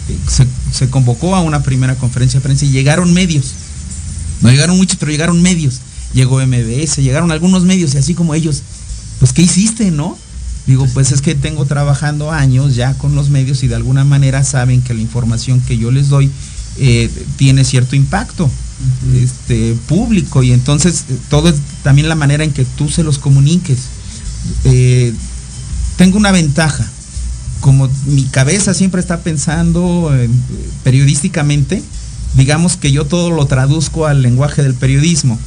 Speaker 8: Eh, Se, se convocó a una primera conferencia de prensa y llegaron medios. No llegaron muchos, pero llegaron medios. Llegó MBS, llegaron algunos medios y así como ellos, pues ¿qué hiciste, no? Digo, pues es que tengo trabajando años ya con los medios y de alguna manera saben que la información que yo les doy eh, tiene cierto impacto este, público y entonces eh, todo es también la manera en que tú se los comuniques. Eh, tengo una ventaja, como mi cabeza siempre está pensando eh, periodísticamente, digamos que yo todo lo traduzco al lenguaje del periodismo.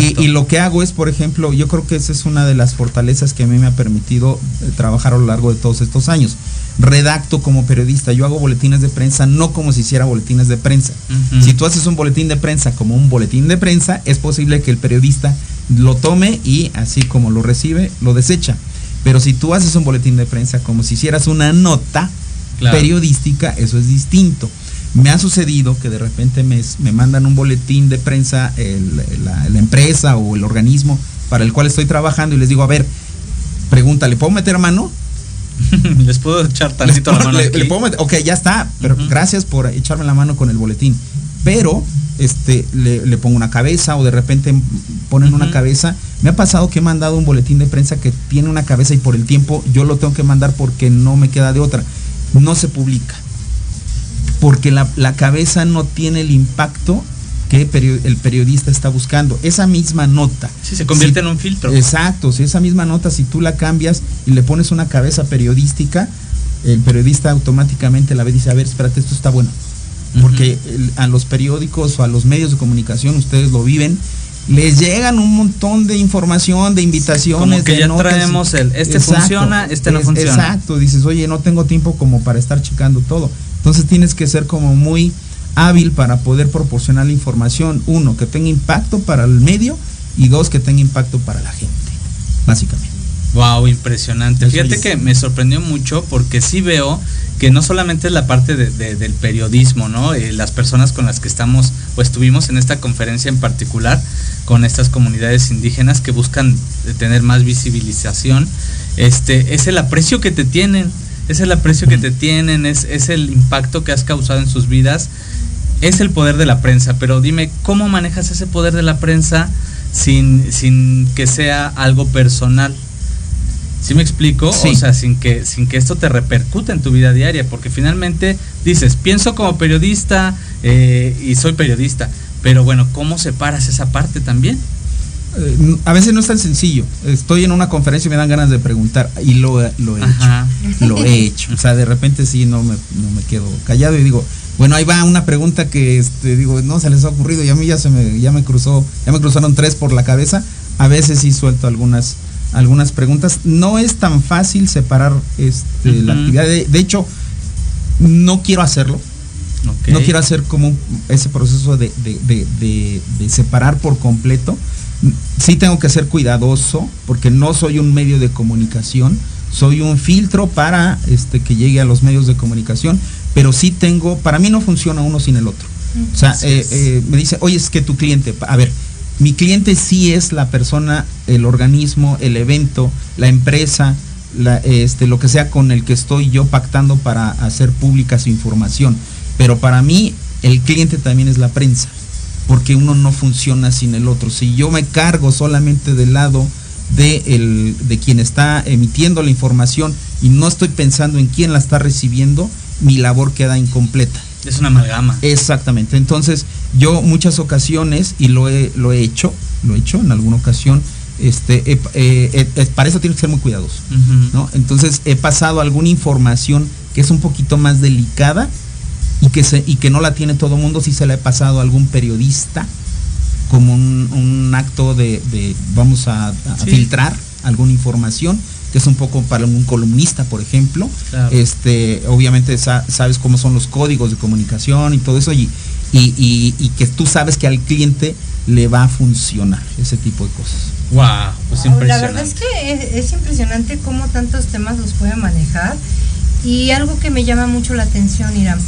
Speaker 8: Y, y lo que hago es, por ejemplo, yo creo que esa es una de las fortalezas que a mí me ha permitido eh, trabajar a lo largo de todos estos años. Redacto como periodista, yo hago boletines de prensa no como si hiciera boletines de prensa. Si tú haces un boletín de prensa como un boletín de prensa, es posible que el periodista lo tome y así como lo recibe, lo desecha. Pero si tú haces un boletín de prensa como si hicieras una nota
Speaker 2: Claro.
Speaker 8: periodística, eso es distinto. Me ha sucedido que de repente me, me mandan un boletín de prensa el- la, la empresa o el organismo para el cual estoy trabajando y les digo, a ver, pregunta, ¿le puedo meter mano?
Speaker 2: Les puedo echar tantito la mano
Speaker 8: le-
Speaker 2: aquí?
Speaker 8: le puedo meter- ok, ya está, pero gracias por echarme la mano con el boletín. Pero este le, le pongo una cabeza o de repente ponen una cabeza. Me ha pasado que he mandado un boletín de prensa que tiene una cabeza y por el tiempo yo lo tengo que mandar porque no me queda de otra. No se publica. Porque la, la cabeza no tiene el impacto que el periodista está buscando. Esa misma nota.
Speaker 2: Sí, se convierte
Speaker 8: Si-
Speaker 2: en un filtro.
Speaker 8: Exacto, si esa misma nota, si tú la cambias y le pones una cabeza periodística, el periodista automáticamente la ve y dice, a ver, espérate, esto está bueno. Porque el- a los periódicos o a los medios de comunicación, ustedes lo viven, les llegan un montón de información, de invitaciones.
Speaker 2: Como que
Speaker 8: de
Speaker 2: ya
Speaker 8: notas.
Speaker 2: traemos el, este
Speaker 8: Exacto,
Speaker 2: funciona, este no
Speaker 8: es-
Speaker 2: funciona.
Speaker 8: Exacto, dices, oye, no tengo tiempo como para estar checando todo. Entonces tienes que ser como muy hábil para poder proporcionar la información, uno, que tenga impacto para el medio y dos, que tenga impacto para la gente, básicamente.
Speaker 2: Wow, impresionante. Fíjate que me sorprendió mucho porque sí veo que no solamente es la parte de- de- del periodismo, ¿no? Eh, las personas con las que estamos o estuvimos en esta conferencia en particular con estas comunidades indígenas que buscan eh, tener más visibilización, este, es el aprecio que te tienen, es el aprecio que te tienen, es, es el impacto que has causado en sus vidas, es el poder de la prensa, pero dime, ¿cómo manejas ese poder de la prensa sin, sin que sea algo personal? ¿Sí me explico?
Speaker 8: Sí.
Speaker 2: O sea, sin que, sin que esto te repercute en tu vida diaria, porque finalmente dices, pienso como periodista eh, y soy periodista, pero bueno, ¿cómo separas esa parte también?
Speaker 8: Eh, a veces no es tan sencillo. Estoy en una conferencia y me dan ganas de preguntar y lo, he- lo he
Speaker 2: Ajá.
Speaker 8: hecho. Lo he hecho. O sea, de repente sí no me, no me quedo callado y digo, bueno, ahí va una pregunta que este, digo, no se les ha ocurrido y a mí ya se me, ya me cruzó, ya me cruzaron tres por la cabeza. A veces sí suelto algunas, algunas preguntas. No es tan fácil separar este, la actividad. De, de hecho, no quiero hacerlo. No quiero hacer como ese proceso de, de- de- separar por completo. Sí tengo que ser cuidadoso porque no soy un medio de comunicación, soy un filtro para este, que llegue a los medios de comunicación, pero sí tengo, para mí no funciona uno sin el otro. O sea, eh, eh, me dice, oye, es que tu cliente, a ver, mi cliente sí es la persona, el organismo, el evento, la empresa, la, este, lo que sea con el que estoy yo pactando para hacer pública su información. Pero para mí, el cliente también es la prensa, porque uno no funciona sin el otro. Si yo me cargo solamente del lado de, el, de quien está emitiendo la información y no estoy pensando en quién la está recibiendo, mi labor queda incompleta.
Speaker 2: Es una amalgama.
Speaker 8: Exactamente. Entonces, yo muchas ocasiones, y lo he, lo he hecho, lo he hecho en alguna ocasión, este, eh, eh, eh, para eso tienes que ser muy cuidadoso. ¿no? Entonces, he pasado alguna información que es un poquito más delicada y que, se, y que no la tiene todo el mundo, si se la he pasado a algún periodista como un, un acto de, de vamos a, a
Speaker 2: Sí.
Speaker 8: filtrar alguna información que es un poco para un columnista, por ejemplo,
Speaker 2: Claro.
Speaker 8: este, obviamente sa- sabes cómo son los códigos de comunicación y todo eso, y, y, y- y que tú sabes que al cliente le va a funcionar ese tipo de cosas.
Speaker 2: Wow, pues
Speaker 3: Wow, la
Speaker 2: impresionante.
Speaker 3: verdad es que es, es impresionante cómo tantos temas los puede manejar y algo que me llama mucho la atención, Irán.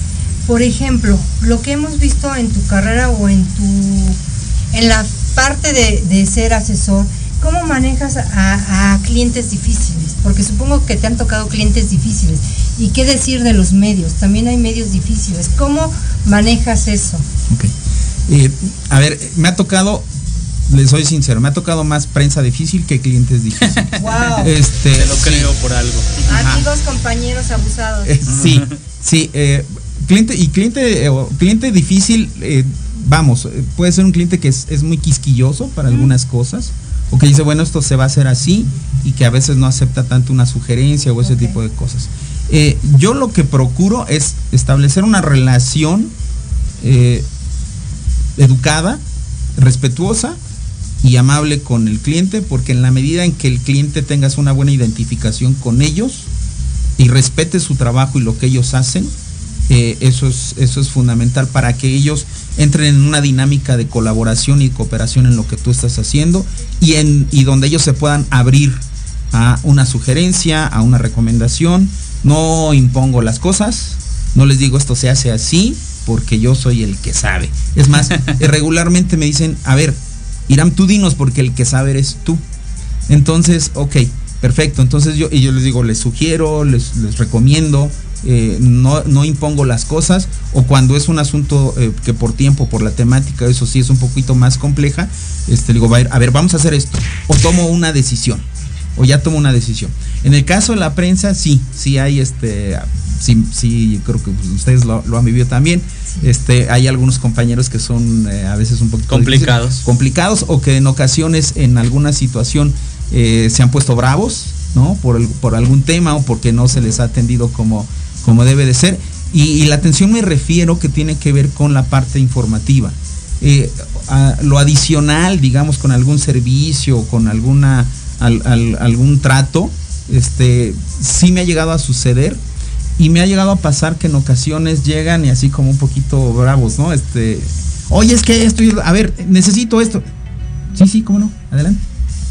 Speaker 3: Por ejemplo, lo que hemos visto en tu carrera o en tu en la parte de, de ser asesor, ¿cómo manejas a, a clientes difíciles? Porque supongo que te han tocado clientes difíciles. ¿Y qué decir de los medios? También hay medios difíciles. ¿Cómo manejas eso?
Speaker 8: Ok. Eh, a ver, me ha tocado, les soy sincero, me ha tocado más prensa difícil que clientes difíciles.
Speaker 3: Wow.
Speaker 8: Este,
Speaker 2: Te lo
Speaker 8: sí.
Speaker 2: creo por algo.
Speaker 3: Amigos, compañeros abusados.
Speaker 8: Eh, sí, sí. eh, cliente y cliente eh, o cliente difícil, eh, vamos, eh, puede ser un cliente que es, es muy quisquilloso para algunas cosas o que dice bueno esto se va a hacer así y que a veces no acepta tanto una sugerencia o ese tipo de cosas. Eh, yo lo que procuro es establecer una relación eh, educada, respetuosa y amable con el cliente, porque en la medida en que el cliente tengas una buena identificación con ellos y respete su trabajo y lo que ellos hacen, eh, eso, es, eso es fundamental para que ellos entren en una dinámica de colaboración y cooperación en lo que tú estás haciendo y, en, y donde ellos se puedan abrir a una sugerencia, a una recomendación. No impongo las cosas, no les digo esto se hace así porque yo soy el que sabe. Es más, eh, regularmente me dicen, a ver, Irán, tú dinos porque el que sabe eres tú. Entonces, ok, perfecto. Entonces yo, y yo les digo, les sugiero, les, les recomiendo, eh, no, no impongo las cosas. O cuando es un asunto eh, que por tiempo, por la temática, eso sí es un poquito más compleja, este, digo, va a, ver, vamos a hacer esto. O tomo una decisión. O ya tomo una decisión. En el caso de la prensa, sí, sí hay este. Sí, sí creo que ustedes lo, lo han vivido también. Este, hay algunos compañeros que son eh, a veces un poquito
Speaker 2: Complicados.
Speaker 8: complicados o que en ocasiones en alguna situación eh, se han puesto bravos, ¿no? Por, el- por algún tema o porque no se les ha atendido como, como debe de ser. Y, la atención me refiero que tiene que ver con la parte informativa. Eh, lo adicional, digamos, con algún servicio, con alguna al- al- algún trato, este, sí me ha llegado a suceder y me ha llegado a pasar que en ocasiones llegan y así como un poquito bravos, ¿no? Este, oye, es que esto, a ver, necesito esto. Sí, sí, cómo no, adelante.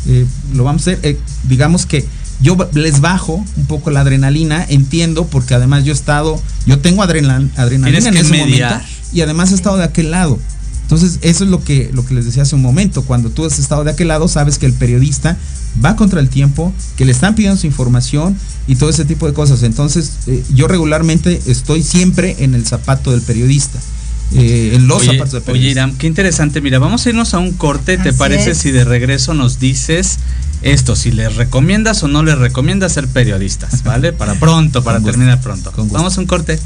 Speaker 8: Eh, lo vamos a hacer. Eh, digamos que yo les bajo un poco la adrenalina, entiendo, porque además yo he estado, yo tengo adrenal- adrenalina
Speaker 2: Tienes
Speaker 8: en
Speaker 2: que
Speaker 8: ese
Speaker 2: mediar.
Speaker 8: momento y además he estado de aquel lado. Entonces, eso es lo que, lo que les decía hace un momento. Cuando tú has estado de aquel lado, sabes que el periodista va contra el tiempo, que le están pidiendo su información y todo ese tipo de cosas. Entonces, eh, yo regularmente estoy siempre en el zapato del periodista. eh, en los
Speaker 2: Oye,
Speaker 8: zapatos del
Speaker 2: oye,
Speaker 8: periodista.
Speaker 2: Irán, qué interesante. Mira, vamos a irnos a un corte. ¿Te
Speaker 3: Así
Speaker 2: parece
Speaker 3: es.
Speaker 2: si de regreso nos dices esto? Si les recomiendas o no les recomiendas ser periodistas, ¿vale? Para pronto, para terminar pronto. Vamos a un corte.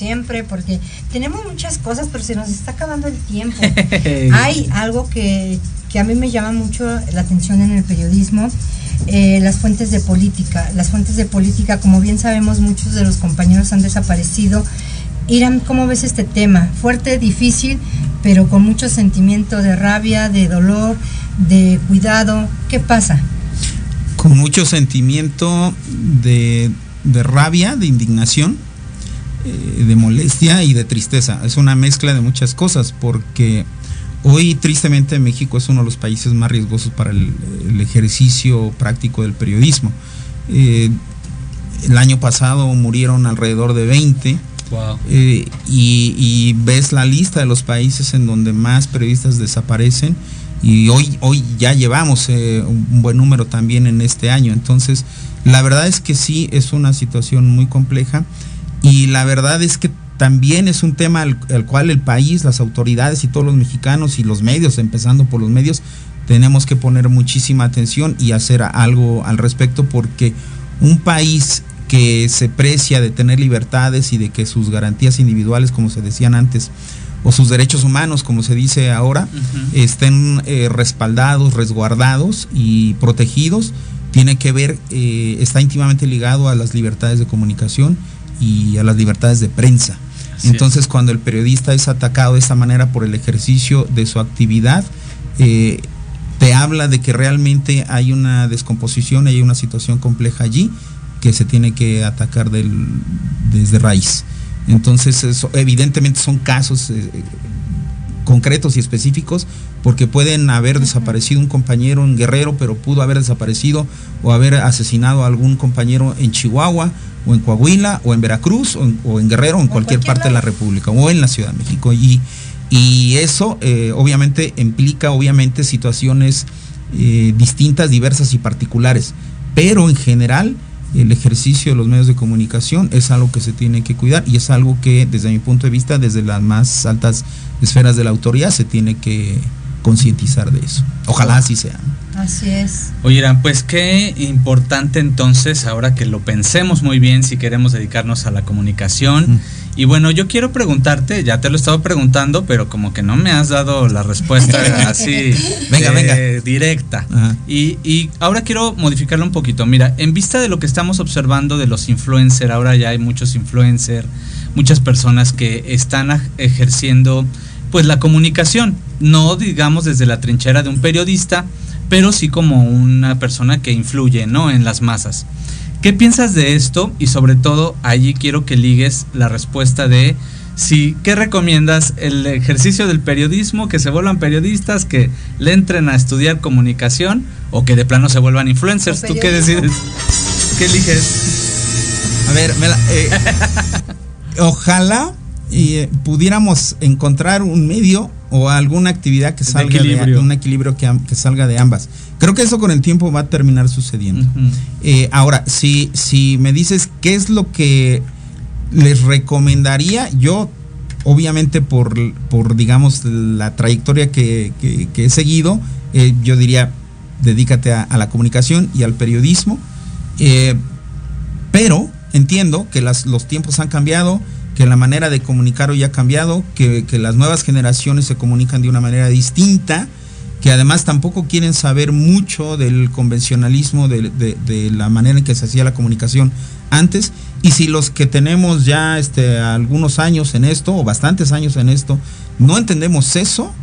Speaker 3: Siempre, porque tenemos muchas cosas, pero se nos está acabando el tiempo. Hay algo que, que a mí me llama mucho la atención en el periodismo, eh, las fuentes de política. Las fuentes de política, como bien sabemos, muchos de los compañeros han desaparecido. Irán, ¿cómo ves este tema? Fuerte, difícil, pero con mucho sentimiento de rabia, de dolor, de cuidado. ¿Qué pasa?
Speaker 8: con mucho sentimiento de, de rabia, de indignación, eh, de molestia y de tristeza. Es una mezcla de muchas cosas porque hoy tristemente México es uno de los países más riesgosos para el, el ejercicio práctico del periodismo. Eh, el año pasado murieron alrededor de 20.
Speaker 2: Wow.
Speaker 8: Eh, y, y ves la lista de los países en donde más periodistas desaparecen y hoy, hoy ya llevamos eh, un buen número también en este año. Entonces, la verdad es que sí es una situación muy compleja y la verdad es que también es un tema al, al cual el país, las autoridades y todos los mexicanos y los medios, empezando por los medios, tenemos que poner muchísima atención y hacer algo al respecto porque un país que se precia de tener libertades y de que sus garantías individuales, como se decían antes, o sus derechos humanos, como se dice ahora, estén eh, respaldados, resguardados y protegidos, tiene que ver, eh, está íntimamente ligado a las libertades de comunicación y a las libertades de prensa.
Speaker 2: Así
Speaker 8: Entonces, cuando el periodista es atacado de esta manera por el ejercicio de su actividad, eh, te habla de que realmente hay una descomposición, hay una situación compleja allí que se tiene que atacar del- desde raíz. Entonces, eso, evidentemente son casos eh, concretos y específicos porque pueden haber desaparecido un compañero en Guerrero, pero pudo haber desaparecido o haber asesinado a algún compañero en Chihuahua o en Coahuila o en Veracruz o en, o en Guerrero o en
Speaker 3: O
Speaker 8: cualquier,
Speaker 3: cualquier
Speaker 8: parte de la. República o en la Ciudad de México. Y, y eso eh, obviamente implica obviamente situaciones eh, distintas, diversas y particulares. Pero en general el ejercicio de los medios de comunicación es algo que se tiene que cuidar y es algo que desde mi punto de vista, desde las más altas esferas de la autoridad, se tiene que concientizar de eso. Ojalá así sea.
Speaker 3: Así es.
Speaker 2: Oye, Irán, pues qué importante entonces, ahora que lo pensemos muy bien, si queremos dedicarnos a la comunicación.
Speaker 8: Mm.
Speaker 2: Y bueno, yo quiero preguntarte, ya te lo he estado preguntando, pero como que no me has dado la respuesta así
Speaker 8: Venga,
Speaker 2: eh,
Speaker 8: venga.
Speaker 2: directa. Y, y ahora quiero modificarlo un poquito. Mira, en vista de lo que estamos observando de los influencers, ahora ya hay muchos influencers, muchas personas que están ejerciendo pues la comunicación, no digamos desde la trinchera de un periodista, pero sí como una persona que influye, ¿no? En las masas. ¿Qué piensas de esto? Y sobre todo, allí quiero que ligues la respuesta de si, ¿qué recomiendas? ¿El ejercicio del periodismo? ¿Que se vuelvan periodistas? ¿Que le entren a estudiar comunicación? ¿O que de plano se vuelvan influencers? ¿Tú qué decides? ¿Qué eliges?
Speaker 8: A ver, me la- eh, ojalá eh, pudiéramos encontrar un medio o alguna actividad que salga de, un equilibrio que, salga de ambas. Creo que eso con el tiempo va a terminar sucediendo. Eh, ahora, si, si me dices qué es lo que les recomendaría, yo obviamente por, por digamos, la trayectoria que, que- que he seguido, eh, yo diría, dedícate a, a la comunicación y al periodismo. Eh, pero entiendo que las, los tiempos han cambiado, que la manera de comunicar hoy ha cambiado, que, que las nuevas generaciones se comunican de una manera distinta, que además tampoco quieren saber mucho del convencionalismo, de, de- la manera en que se hacía la comunicación antes. Y si los que tenemos ya este, algunos años en esto, o bastantes años en esto, no entendemos eso,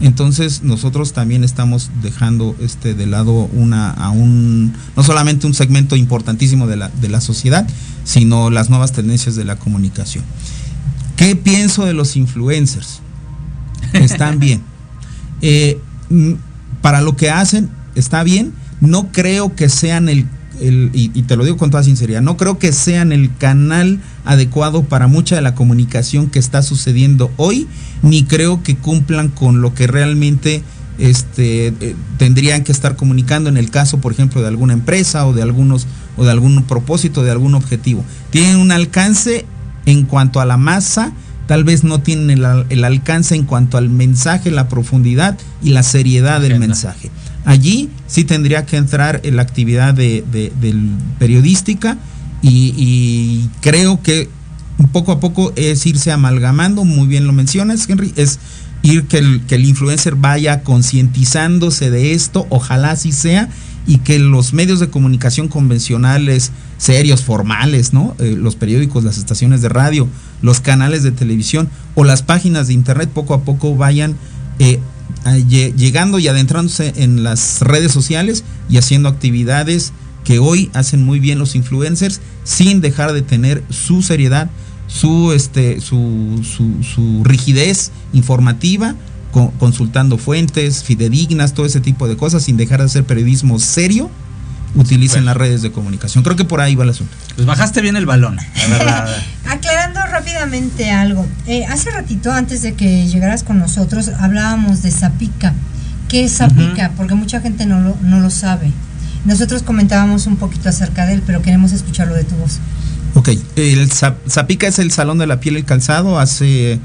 Speaker 8: entonces nosotros también estamos dejando este de lado una a un no solamente un segmento importantísimo de la, de la sociedad, sino las nuevas tendencias de la comunicación. ¿Qué pienso de los influencers? Están bien. Eh, mm, para lo que hacen, está bien. No creo que sean el, el- y, y te lo digo con toda sinceridad, no creo que sean el canal adecuado para mucha de la comunicación que está sucediendo hoy, ni creo que cumplan con lo que realmente este, eh, tendrían que estar comunicando en el caso, por ejemplo, de alguna empresa o de algunos o de algún propósito, de algún objetivo. Tienen un alcance en cuanto a la masa, tal vez no tienen el, al- el alcance en cuanto al mensaje, la profundidad y la seriedad del
Speaker 2: Agenda.
Speaker 8: mensaje. Allí sí tendría que entrar en la actividad de, periodística Y, creo que poco a poco es irse amalgamando, muy bien lo mencionas, Henry, es ir que el, que el influencer vaya concientizándose de esto, ojalá así sea, y que los medios de comunicación convencionales, serios, formales, ¿no? Eh, los periódicos, las estaciones de radio, los canales de televisión o las páginas de internet poco a poco vayan eh, llegando y adentrándose en las redes sociales y haciendo actividades que hoy hacen muy bien los influencers sin dejar de tener su seriedad, su, este, su, su, su rigidez informativa, co- consultando fuentes fidedignas, todo ese tipo de cosas, sin dejar de hacer periodismo serio, utilicen las redes de comunicación. Creo que por ahí va el asunto.
Speaker 2: Pues bajaste bien el balón, la verdad.
Speaker 3: Aclarando rápidamente algo. Eh, hace ratito, antes de que llegaras con nosotros, hablábamos de Zapica. ¿Qué es Zapica? Porque mucha gente no lo, no lo sabe. Nosotros comentábamos un poquito acerca de él, pero queremos escucharlo de tu voz.
Speaker 8: Ok, el Zap- Zapica es el Salón de la Piel y el Calzado. Hace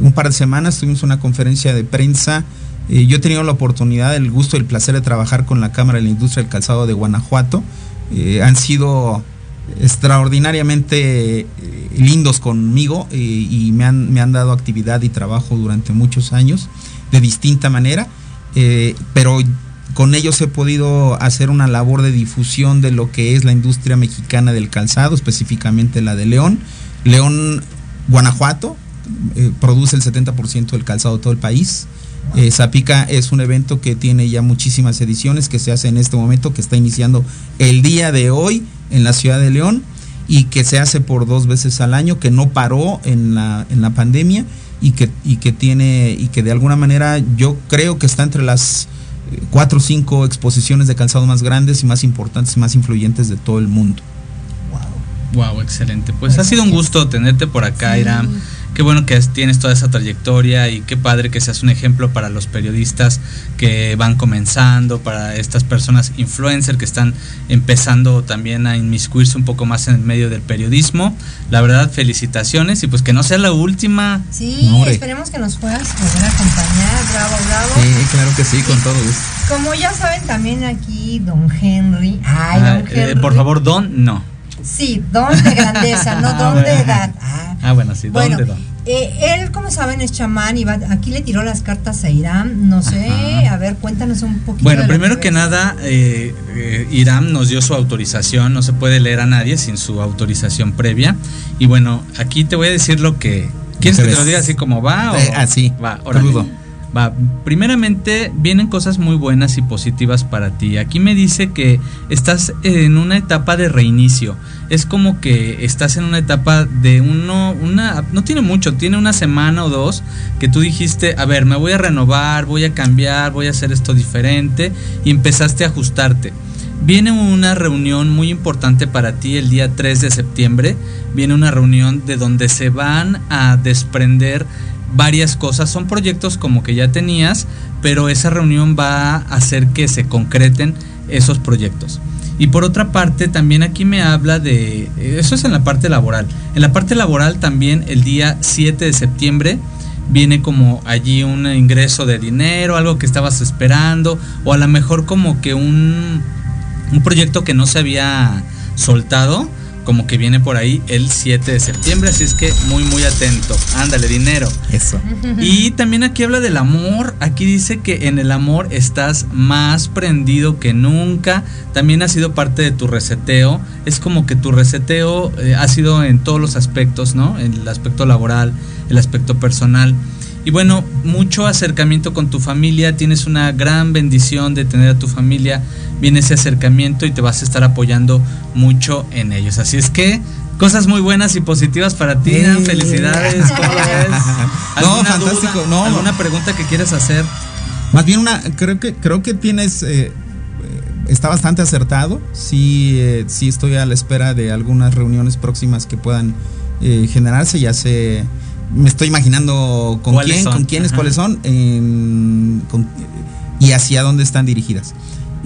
Speaker 8: un par de semanas tuvimos una conferencia de prensa. Eh, yo he tenido la oportunidad, el gusto y el placer de trabajar con la Cámara de la Industria del Calzado de Guanajuato. Eh, han sido extraordinariamente eh, lindos conmigo y me han, me han dado actividad y trabajo durante muchos años de distinta manera, pero con ellos he podido hacer una labor de difusión de lo que es la industria mexicana del calzado, específicamente la de León. León, Guanajuato, produce el 70% del calzado de todo el país. Eh, Zapica es un evento que tiene ya muchísimas ediciones, que se hace en este momento, que está iniciando el día de hoy en la ciudad de León y que se hace por dos veces al año, que no paró en la, en la pandemia y que, y que tiene, y que de alguna manera yo creo que está entre las eh, cuatro o cinco exposiciones de calzado más grandes y más importantes y más influyentes de todo el mundo.
Speaker 2: Wow, excelente. Pues ha sido un gusto tenerte por acá, Iram. Qué bueno que es- tienes toda esa trayectoria y qué padre que seas un ejemplo para los periodistas que van comenzando, para estas personas influencer que están empezando también a inmiscuirse un poco más en el medio del periodismo. La verdad, felicitaciones y pues que no sea la última.
Speaker 3: Sí,
Speaker 8: Hombre.
Speaker 3: esperemos que nos puedas volver a acompañar. Bravo, bravo.
Speaker 8: claro que sí, con todo gusto.
Speaker 3: Como ya saben, también aquí don Henry. Ay,
Speaker 2: Ah,
Speaker 3: don
Speaker 2: eh,
Speaker 3: Henry.
Speaker 2: por favor, Don, no.
Speaker 3: Sí, don de grandeza, no don de edad. Ah,
Speaker 2: Ah, bueno, sí, Don
Speaker 3: Bueno,
Speaker 2: de Don.
Speaker 3: eh, él, como saben, es chamán y va, aquí le tiró las cartas a Irán. No sé,
Speaker 2: Ajá.
Speaker 3: a ver, cuéntanos un poquito.
Speaker 2: Bueno, primero que nada, eh, eh, Iram nos dio su autorización, no se puede leer a nadie sin su autorización previa. Y bueno, aquí te voy a decir lo que... ¿Quieres que te lo diga así como va? O?
Speaker 8: Eh, así,
Speaker 2: Va, órale. Va, primeramente vienen cosas muy buenas y positivas para ti. Aquí me dice que estás en una etapa de reinicio. Es como que estás en una etapa de uno, una, no tiene mucho, tiene una semana o dos que tú dijiste, a ver, me voy a renovar, voy a cambiar, voy a hacer esto diferente y empezaste a ajustarte. Viene una reunión muy importante para ti el día 3 de septiembre. Viene una reunión de donde se van a desprender varias cosas. Son proyectos como que ya tenías, pero esa reunión va a hacer que se concreten esos proyectos. Y por otra parte, también aquí me habla de, eso es en la parte laboral. En la parte laboral también el día 7 de septiembre viene como allí un ingreso de dinero, algo que estabas esperando, o a lo mejor como que un, un proyecto que no se había soltado, como que viene por ahí el 7 de septiembre, así es que muy muy atento. Ándale, dinero.
Speaker 8: Eso.
Speaker 2: Y también aquí habla del amor. Aquí dice que en el amor estás más prendido que nunca. También ha sido parte de tu reseteo. Es como que tu reseteo eh, ha sido en todos los aspectos, ¿no? En el aspecto laboral, el aspecto personal. Y bueno, mucho acercamiento con tu familia. Tienes una gran bendición de tener a tu familia. Viene ese acercamiento y te vas a estar apoyando mucho en ellos. Así es que cosas muy buenas y positivas para ti. Felicidades. ¿Cómo lo ves?
Speaker 8: No,
Speaker 2: ¿Alguna
Speaker 8: fantástico,
Speaker 2: duda?
Speaker 8: no.
Speaker 2: ¿Alguna pregunta que quieras hacer?
Speaker 8: Más bien una, creo que, creo que tienes, eh, eh, está bastante acertado. Sí, eh, sí estoy a la espera de algunas reuniones próximas que puedan eh, generarse. Ya sé, me estoy imaginando con
Speaker 2: ¿Cuáles
Speaker 8: quién,
Speaker 2: son?
Speaker 8: con quiénes,
Speaker 2: Ajá.
Speaker 8: cuáles son con- y hacia dónde están dirigidas.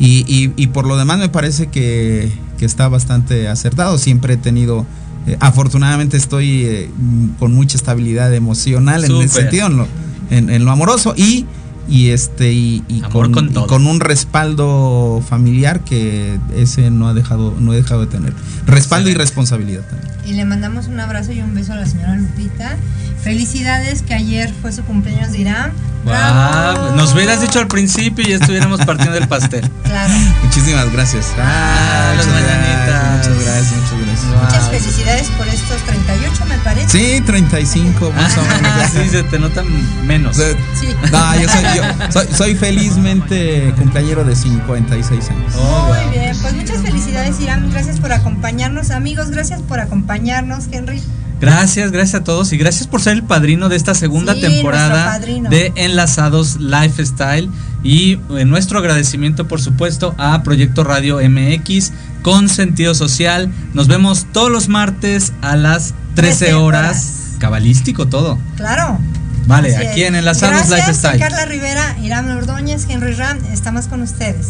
Speaker 8: Y, y- y por lo demás me parece que, que está bastante acertado. Siempre he tenido, eh, afortunadamente estoy eh, con mucha estabilidad emocional en ese sentido, en lo, en- en lo amoroso. Y y este y, y
Speaker 2: Amor
Speaker 8: con,
Speaker 2: con
Speaker 8: y
Speaker 2: todo.
Speaker 8: con un respaldo familiar que ese no ha dejado no he dejado de tener respaldo y responsabilidad también
Speaker 3: Y le mandamos un abrazo y un beso a la señora Lupita. Felicidades que ayer fue su cumpleaños de Irán.
Speaker 2: Guau, nos hubieras dicho al principio y ya estuviéramos partiendo el pastel.
Speaker 3: Claro.
Speaker 8: muchísimas gracias
Speaker 2: Ah,
Speaker 8: muchas gracias, muchas gracias muchas gracias
Speaker 3: Muchas
Speaker 2: Wow.
Speaker 3: felicidades por estos 38, me parece.
Speaker 8: sí 35 más o menos
Speaker 2: sí, se te nota menos.
Speaker 3: Sí.
Speaker 8: No, yo soy, yo soy, soy felizmente cumpleañero de 56 años.
Speaker 2: Oh,
Speaker 3: Muy
Speaker 2: wow.
Speaker 3: bien, pues muchas felicidades Irán, gracias por acompañarnos, amigos, gracias por acompañarnos, Henry.
Speaker 2: Gracias, gracias a todos y gracias por ser el padrino de esta segunda
Speaker 3: Sí,
Speaker 2: temporada de Enlazados Lifestyle y eh, nuestro agradecimiento por supuesto a Proyecto Radio MX con sentido social. Nos vemos todos los martes a las 13
Speaker 3: 13
Speaker 2: horas.
Speaker 3: horas.
Speaker 2: Cabalístico todo.
Speaker 3: Claro.
Speaker 2: Vale,
Speaker 3: Así
Speaker 2: aquí
Speaker 3: es.
Speaker 2: en Enlazados
Speaker 3: Gracias,
Speaker 2: Lifestyle.
Speaker 3: Carla Rivera, Irán Ordóñez, Henry Ram, estamos con ustedes.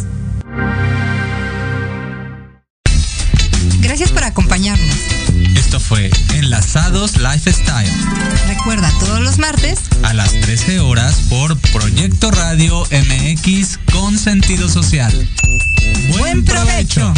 Speaker 4: Gracias por acompañarnos.
Speaker 5: Esto fue Enlazados Lifestyle
Speaker 4: Recuerda todos los martes
Speaker 5: a las 13 horas por Proyecto Radio MX con sentido social.
Speaker 4: Buen provecho.